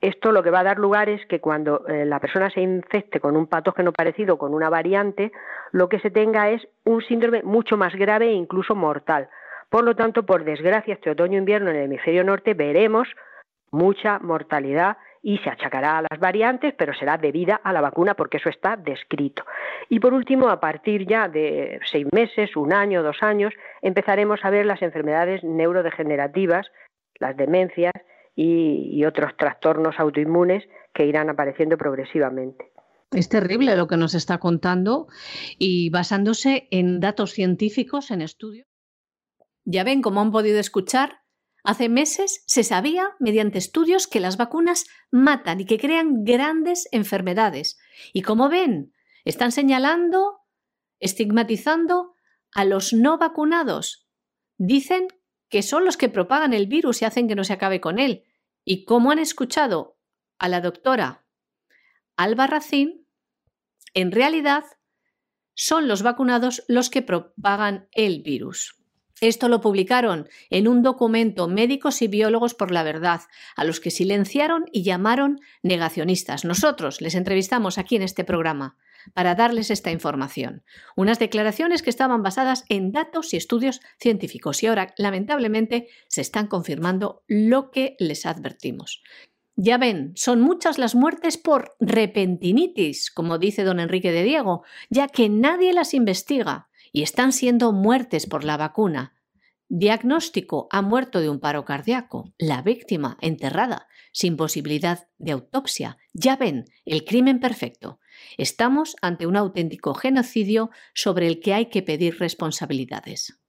esto lo que va a dar lugar es que cuando eh, la persona se infecte con un patógeno parecido, con una variante, lo que se tenga es un síndrome mucho más grave e incluso mortal. Por lo tanto, por desgracia, este otoño-invierno en el hemisferio norte veremos mucha mortalidad y se achacará a las variantes, pero será debida a la vacuna porque eso está descrito. Y por último, a partir ya de seis meses, un año, dos años, empezaremos a ver las enfermedades neurodegenerativas, las demencias y, otros trastornos autoinmunes que irán apareciendo progresivamente. Es terrible lo que nos está contando y basándose en datos científicos, en estudios. Ya ven, como han podido escuchar, hace meses se sabía mediante estudios que las vacunas matan y que crean grandes enfermedades. Y como ven, están señalando, estigmatizando a los no vacunados. Dicen que son los que propagan el virus y hacen que no se acabe con él. Y como han escuchado a la doctora Albarracín, en realidad son los vacunados los que propagan el virus. Esto lo publicaron en un documento Médicos y Biólogos por la Verdad, a los que silenciaron y llamaron negacionistas. Nosotros les entrevistamos aquí en este programa para darles esta información. Unas declaraciones que estaban basadas en datos y estudios científicos y ahora, lamentablemente, se están confirmando lo que les advertimos. Ya ven, son muchas las muertes por repentinitis, como dice don Enrique de Diego, ya que nadie las investiga y están siendo muertes por la vacuna. Diagnóstico ha muerto de un paro cardíaco, la víctima enterrada, sin posibilidad de autopsia. Ya ven, el crimen perfecto. Estamos ante un auténtico genocidio sobre el que hay que pedir responsabilidades.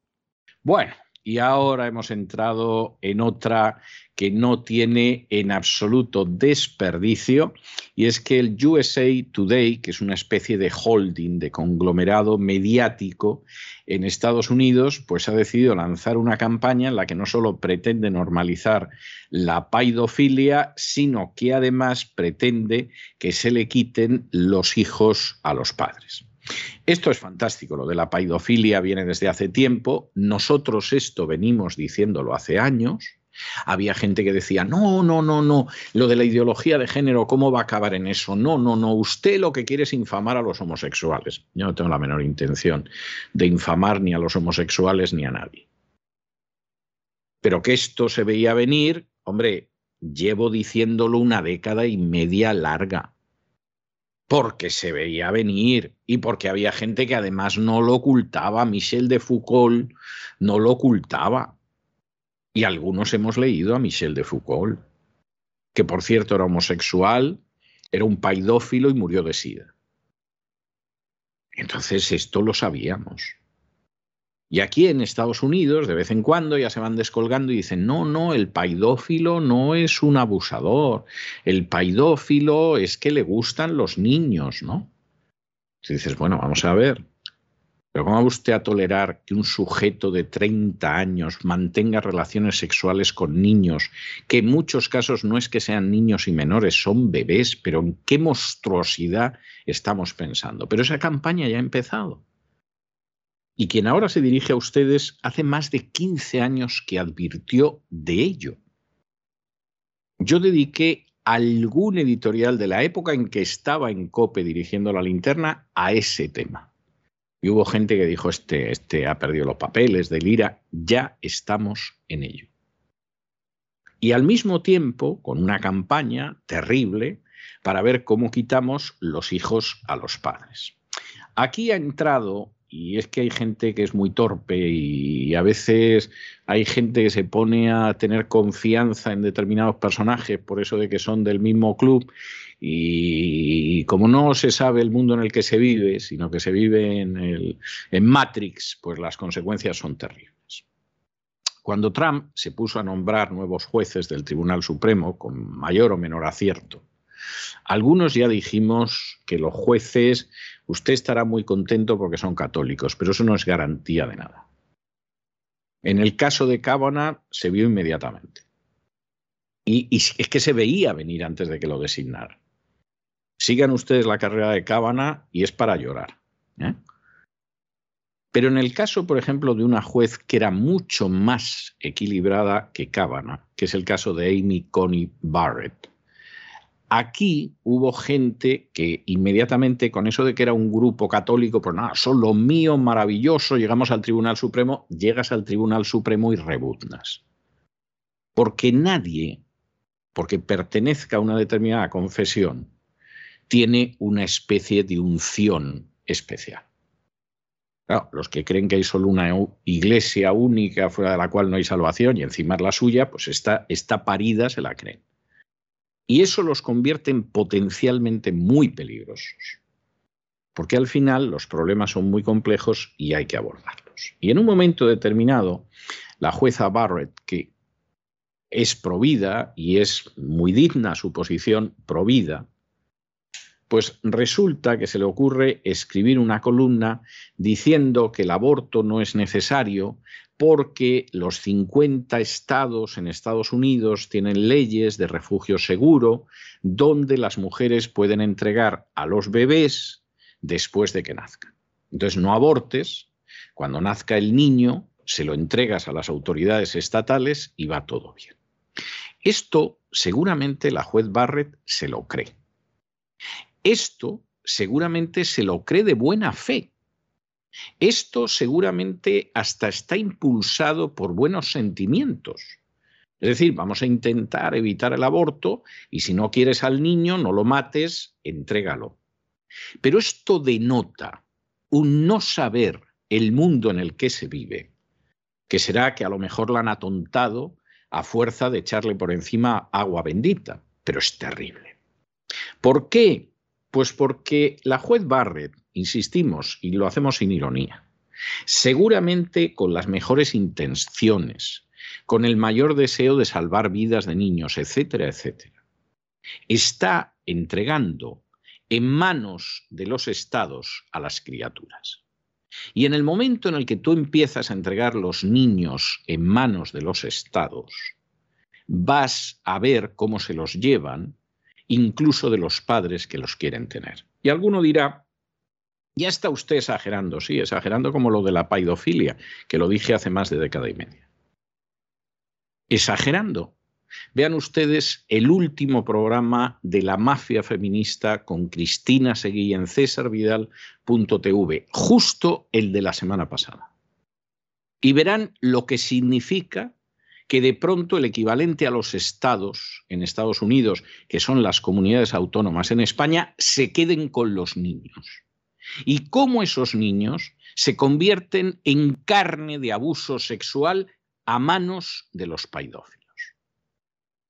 Bueno, y ahora hemos entrado en otra que no tiene en absoluto desperdicio, y es que el USA Today, que es una especie de holding, de conglomerado mediático en Estados Unidos, pues ha decidido lanzar una campaña en la que no solo pretende normalizar la paidofilia, sino que además pretende que se le quiten los hijos a los padres. Esto es fantástico, lo de la paidofilia viene desde hace tiempo, nosotros esto venimos diciéndolo hace años, había gente que decía, no, no, no, no, lo de la ideología de género, ¿cómo va a acabar en eso? No, no, no, usted lo que quiere es infamar a los homosexuales. Yo no tengo la menor intención de infamar ni a los homosexuales ni a nadie. Pero que esto se veía venir, hombre, llevo diciéndolo una década y media larga porque se veía venir y porque había gente que además no lo ocultaba. Michel de Foucault no lo ocultaba. Y algunos hemos leído a Michel de Foucault, que por cierto era homosexual, era un paidófilo y murió de sida. Entonces esto lo sabíamos. Y aquí en Estados Unidos, de vez en cuando, ya se van descolgando y dicen, no, no, el paidófilo no es un abusador, el paidófilo es que le gustan los niños, ¿no? Si dices, bueno, vamos a ver, pero ¿cómo va usted a tolerar que un sujeto de 30 años mantenga relaciones sexuales con niños, que en muchos casos no es que sean niños y menores, son bebés, pero en qué monstruosidad estamos pensando? Pero esa campaña ya ha empezado. Y quien ahora se dirige a ustedes hace más de 15 años que advirtió de ello. Yo dediqué algún editorial de la época en que estaba en COPE dirigiendo la linterna a ese tema. Y hubo gente que dijo, este, este ha perdido los papeles del IRA, ya estamos en ello. Y al mismo tiempo, con una campaña terrible para ver cómo quitamos los hijos a los padres. Aquí ha entrado y es que hay gente que es muy torpe y a veces hay gente que se pone a tener confianza en determinados personajes por eso de que son del mismo club y como no se sabe el mundo en el que se vive, sino que se vive en, el, en Matrix, pues las consecuencias son terribles. Cuando Trump se puso a nombrar nuevos jueces del Tribunal Supremo, con mayor o menor acierto, algunos ya dijimos que los jueces Usted estará muy contento porque son católicos, pero eso no es garantía de nada. En el caso de Kavanaugh se vio inmediatamente. Y, es que se veía venir antes de que lo designara. Sigan ustedes la carrera de Kavanaugh y es para llorar. ¿eh? Pero en el caso, por ejemplo, de una juez que era mucho más equilibrada que Kavanaugh, que es el caso de Amy Coney Barrett, Aquí hubo gente que inmediatamente, con eso de que era un grupo católico, pues nada, son los míos, maravilloso, llegamos al Tribunal Supremo, llegas al Tribunal Supremo y rebuznas. Porque nadie porque pertenezca a una determinada confesión, tiene una especie de unción especial. los que creen que hay solo una iglesia única fuera de la cual no hay salvación y encima es la suya, pues esta, esta parida se la creen. Y eso los convierte en potencialmente muy peligrosos, porque al final los problemas son muy complejos y hay que abordarlos. Y en un momento determinado, la jueza Barrett, que es provida y es muy digna su posición provida, pues resulta que se le ocurre escribir una columna diciendo que el aborto no es necesario porque los 50 estados en Estados Unidos tienen leyes de refugio seguro donde las mujeres pueden entregar a los bebés después de que nazcan. Entonces no abortes, cuando nazca el niño se lo entregas a las autoridades estatales y va todo bien. Esto seguramente la juez Barrett se lo cree. Esto seguramente se lo cree de buena fe. Esto seguramente hasta está impulsado por buenos sentimientos. Es decir, vamos a intentar evitar el aborto y si no quieres al niño, no lo mates, entrégalo. Pero esto denota un no saber el mundo en el que se vive, que será que a lo mejor la han atontado a fuerza de echarle por encima agua bendita, pero es terrible. ¿Por qué? Pues porque la juez Barrett, insistimos, y lo hacemos sin ironía, seguramente con las mejores intenciones, con el mayor deseo de salvar vidas de niños, etcétera, etcétera, está entregando en manos de los estados a las criaturas. Y en el momento en el que tú empiezas a entregar los niños en manos de los estados, vas a ver cómo se los llevan incluso de los padres que los quieren tener. Y alguno dirá, ya está usted exagerando, sí, exagerando como lo de la paidofilia, que lo dije hace más de década y media. Exagerando. Vean ustedes el último programa de la mafia feminista con Cristina Seguí en cesarvidal.tv, justo el de la semana pasada. Y verán lo que significa que de pronto el equivalente a los estados en Estados Unidos, que son las comunidades autónomas en España, se queden con los niños. Y cómo esos niños se convierten en carne de abuso sexual a manos de los paidófilos.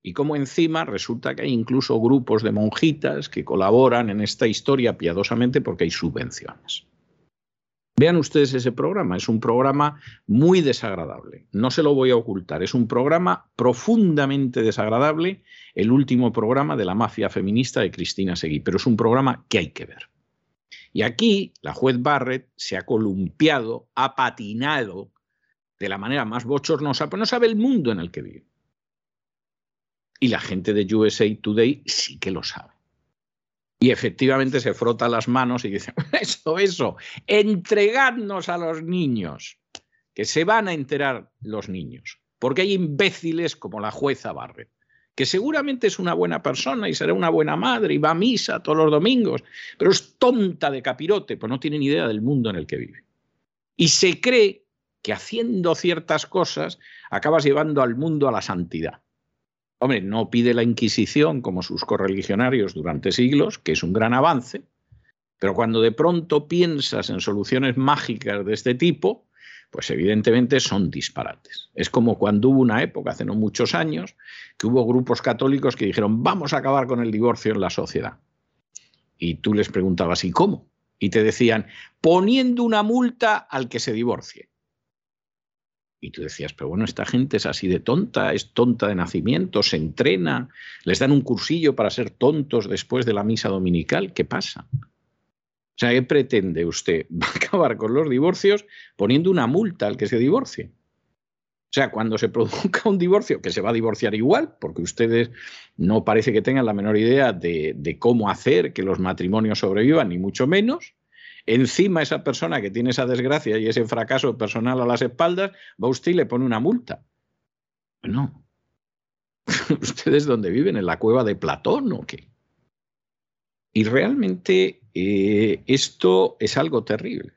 Y cómo encima resulta que hay incluso grupos de monjitas que colaboran en esta historia piadosamente porque hay subvenciones. Vean ustedes ese programa, es un programa muy desagradable, no se lo voy a ocultar, es un programa profundamente desagradable, el último programa de la mafia feminista de Cristina Seguí, pero es un programa que hay que ver. Y aquí la juez Barrett se ha columpiado, ha patinado de la manera más bochornosa, pero no sabe el mundo en el que vive. Y la gente de USA Today sí que lo sabe. Y efectivamente se frota las manos y dice, eso, eso, entregadnos a los niños, que se van a enterar los niños, porque hay imbéciles como la jueza Barrett, que seguramente es una buena persona y será una buena madre y va a misa todos los domingos, pero es tonta de capirote, pues no tiene ni idea del mundo en el que vive. Y se cree que haciendo ciertas cosas acabas llevando al mundo a la santidad. Hombre, no pide la Inquisición como sus correligionarios durante siglos, que es un gran avance, pero cuando de pronto piensas en soluciones mágicas de este tipo, pues evidentemente son disparates. Es como cuando hubo una época, hace no muchos años, que hubo grupos católicos que dijeron, vamos a acabar con el divorcio en la sociedad. Y tú les preguntabas, ¿y cómo? Y te decían, poniendo una multa al que se divorcie. Y tú decías, pero bueno, esta gente es así de tonta, es tonta de nacimiento, se entrena, les dan un cursillo para ser tontos después de la misa dominical, ¿qué pasa? O sea, ¿qué pretende usted? Va a acabar con los divorcios poniendo una multa al que se divorcie. O sea, cuando se produzca un divorcio, que se va a divorciar igual, porque ustedes no parece que tengan la menor idea de, cómo hacer que los matrimonios sobrevivan, ni mucho menos, Encima esa persona que tiene esa desgracia y ese fracaso personal a las espaldas, va usted y le pone una multa. No. ¿Ustedes dónde viven? ¿En la cueva de Platón o qué? Y realmente eh, esto es algo terrible.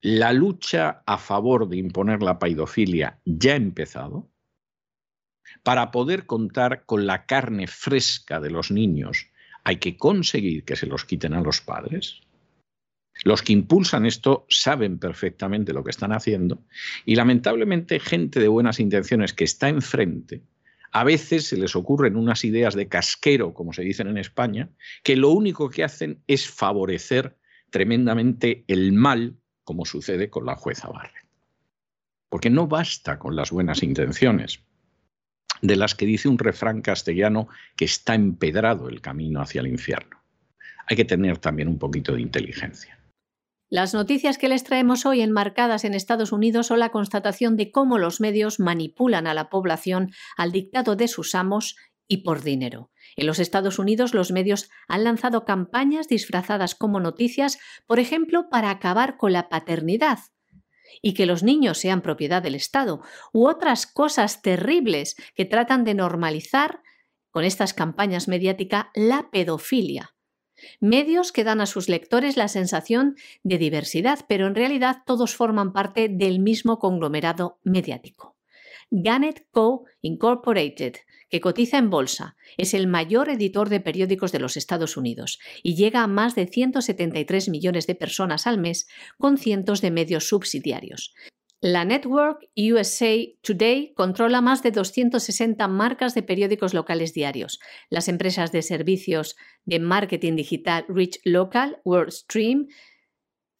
La lucha a favor de imponer la paidofilia ya ha empezado. Para poder contar con la carne fresca de los niños, hay que conseguir que se los quiten a los padres. Los que impulsan esto saben perfectamente lo que están haciendo y lamentablemente gente de buenas intenciones que está enfrente, a veces se les ocurren unas ideas de casquero, como se dicen en España, que lo único que hacen es favorecer tremendamente el mal, como sucede con la jueza Barret. Porque no basta con las buenas intenciones, de las que dice un refrán castellano que está empedrado el camino hacia el infierno. Hay que tener también un poquito de inteligencia. Las noticias que les traemos hoy enmarcadas en Estados Unidos son la constatación de cómo los medios manipulan a la población al dictado de sus amos y por dinero. En los Estados Unidos los medios han lanzado campañas disfrazadas como noticias, por ejemplo, para acabar con la paternidad y que los niños sean propiedad del Estado, u otras cosas terribles que tratan de normalizar con estas campañas mediáticas la pedofilia. Medios que dan a sus lectores la sensación de diversidad, pero en realidad todos forman parte del mismo conglomerado mediático. Gannett Co. Incorporated, que cotiza en bolsa, es el mayor editor de periódicos de los Estados Unidos y llega a más de 173 millones de personas al mes con cientos de medios subsidiarios. La Network USA Today controla más de 260 marcas de periódicos locales diarios. Las empresas de servicios de marketing digital Rich Local, WorldStream,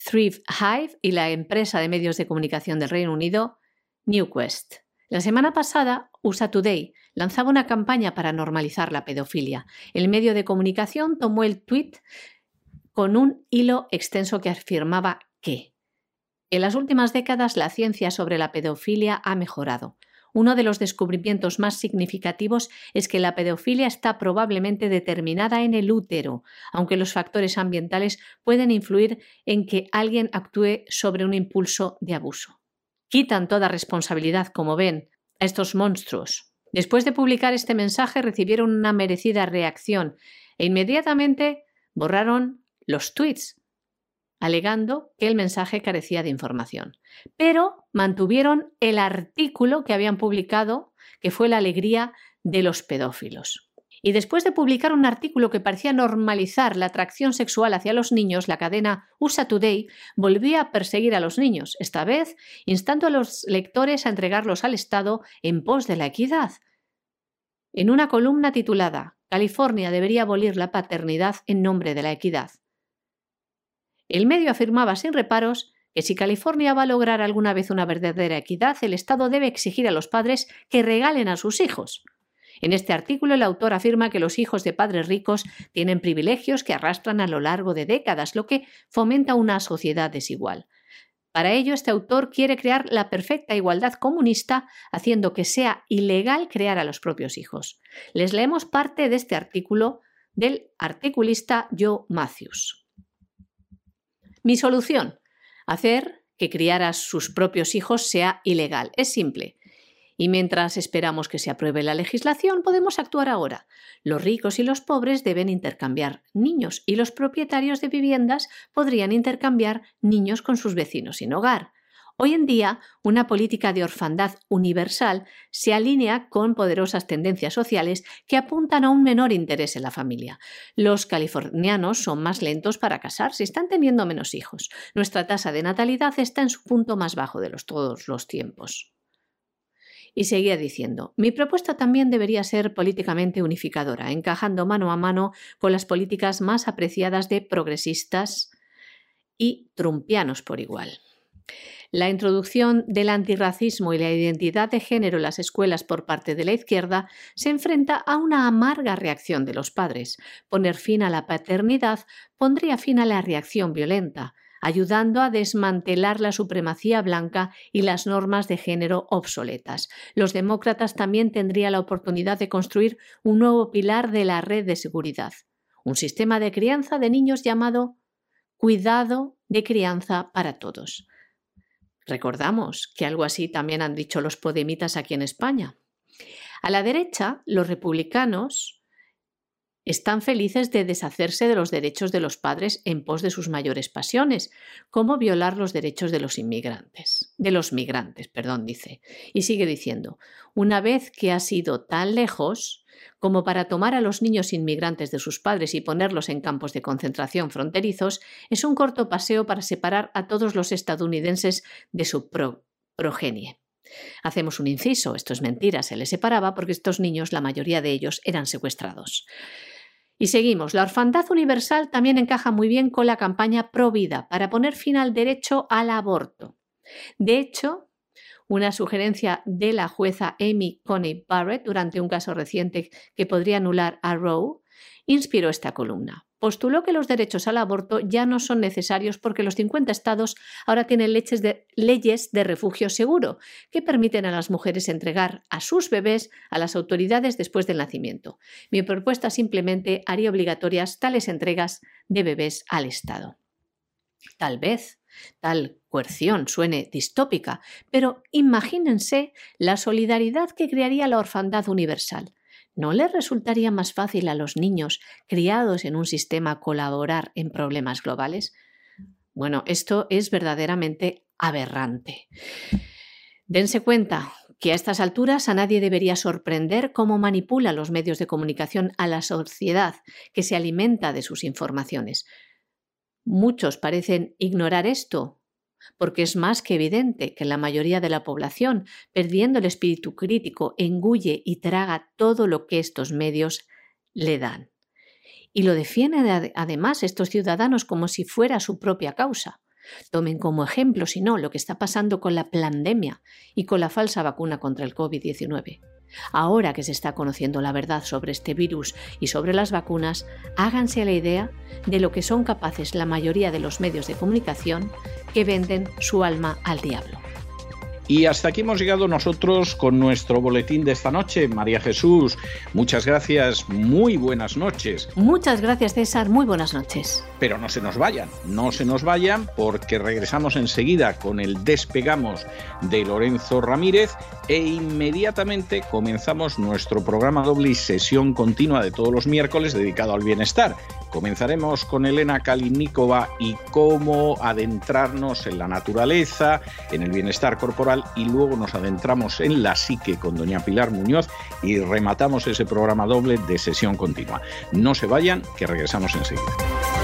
Thrive Hive y la empresa de medios de comunicación del Reino Unido, NewQuest. La semana pasada, USA Today lanzaba una campaña para normalizar la pedofilia. El medio de comunicación tomó el tweet con un hilo extenso que afirmaba que en las últimas décadas la ciencia sobre la pedofilia ha mejorado. Uno de los descubrimientos más significativos es que la pedofilia está probablemente determinada en el útero, aunque los factores ambientales pueden influir en que alguien actúe sobre un impulso de abuso. Quitan toda responsabilidad, como ven, a estos monstruos. Después de publicar este mensaje recibieron una merecida reacción e inmediatamente borraron los tweets alegando que el mensaje carecía de información. Pero mantuvieron el artículo que habían publicado, que fue la alegría de los pedófilos. Y después de publicar un artículo que parecía normalizar la atracción sexual hacia los niños, la cadena USA Today volvía a perseguir a los niños, esta vez instando a los lectores a entregarlos al Estado en pos de la equidad. En una columna titulada California debería abolir la paternidad en nombre de la equidad. El medio afirmaba sin reparos que si California va a lograr alguna vez una verdadera equidad, el Estado debe exigir a los padres que regalen a sus hijos. En este artículo el autor afirma que los hijos de padres ricos tienen privilegios que arrastran a lo largo de décadas, lo que fomenta una sociedad desigual. Para ello, este autor quiere crear la perfecta igualdad comunista, haciendo que sea ilegal crear a los propios hijos. Les leemos parte de este artículo del articulista Joe Matthews. Mi solución, hacer que criar a sus propios hijos sea ilegal. Es simple. Y mientras esperamos que se apruebe la legislación, podemos actuar ahora. Los ricos y los pobres deben intercambiar niños y los propietarios de viviendas podrían intercambiar niños con sus vecinos sin hogar. Hoy en día, una política de orfandad universal se alinea con poderosas tendencias sociales que apuntan a un menor interés en la familia. Los californianos son más lentos para casarse están teniendo menos hijos. Nuestra tasa de natalidad está en su punto más bajo de los, todos los tiempos. Y seguía diciendo, mi propuesta también debería ser políticamente unificadora, encajando mano a mano con las políticas más apreciadas de progresistas y trumpianos por igual. La introducción del antirracismo y la identidad de género en las escuelas por parte de la izquierda se enfrenta a una amarga reacción de los padres. Poner fin a la paternidad pondría fin a la reacción violenta, ayudando a desmantelar la supremacía blanca y las normas de género obsoletas. Los demócratas también tendrían la oportunidad de construir un nuevo pilar de la red de seguridad, un sistema de crianza de niños llamado cuidado de crianza para todos. Recordamos que algo así también han dicho los podemitas aquí en España. A la derecha, los republicanos están felices de deshacerse de los derechos de los padres en pos de sus mayores pasiones, como violar los derechos de los inmigrantes, de los migrantes, perdón, dice. Y sigue diciendo, una vez que ha sido tan lejos como para tomar a los niños inmigrantes de sus padres y ponerlos en campos de concentración fronterizos, es un corto paseo para separar a todos los estadounidenses de su progenie. Hacemos un inciso, esto es mentira, se les separaba porque estos niños, la mayoría de ellos, eran secuestrados. Y seguimos. La orfandad universal también encaja muy bien con la campaña Pro Vida para poner fin al derecho al aborto. De hecho, una sugerencia de la jueza Amy Coney Barrett durante un caso reciente que podría anular a Roe inspiró esta columna postuló que los derechos al aborto ya no son necesarios porque los 50 estados ahora tienen de, leyes de refugio seguro que permiten a las mujeres entregar a sus bebés a las autoridades después del nacimiento. Mi propuesta simplemente haría obligatorias tales entregas de bebés al Estado. Tal vez tal coerción suene distópica, pero imagínense la solidaridad que crearía la orfandad universal ¿No les resultaría más fácil a los niños criados en un sistema colaborar en problemas globales? Bueno, esto es verdaderamente aberrante. Dense cuenta que a estas alturas a nadie debería sorprender cómo manipula los medios de comunicación a la sociedad que se alimenta de sus informaciones. Muchos parecen ignorar esto porque es más que evidente que la mayoría de la población, perdiendo el espíritu crítico, engulle y traga todo lo que estos medios le dan. Y lo defienden además estos ciudadanos como si fuera su propia causa. Tomen como ejemplo, si no, lo que está pasando con la pandemia y con la falsa vacuna contra el COVID-19. Ahora que se está conociendo la verdad sobre este virus y sobre las vacunas, háganse la idea de lo que son capaces la mayoría de los medios de comunicación que venden su alma al diablo. Y hasta aquí hemos llegado nosotros con nuestro boletín de esta noche. María Jesús, muchas gracias, muy buenas noches. Muchas gracias César, muy buenas noches. Pero no se nos vayan, no se nos vayan porque regresamos enseguida con el despegamos de Lorenzo Ramírez e inmediatamente comenzamos nuestro programa doble y sesión continua de todos los miércoles dedicado al bienestar. Comenzaremos con Elena Kalinikova y cómo adentrarnos en la naturaleza, en el bienestar corporal y luego nos adentramos en la psique con doña Pilar Muñoz y rematamos ese programa doble de sesión continua. No se vayan, que regresamos enseguida.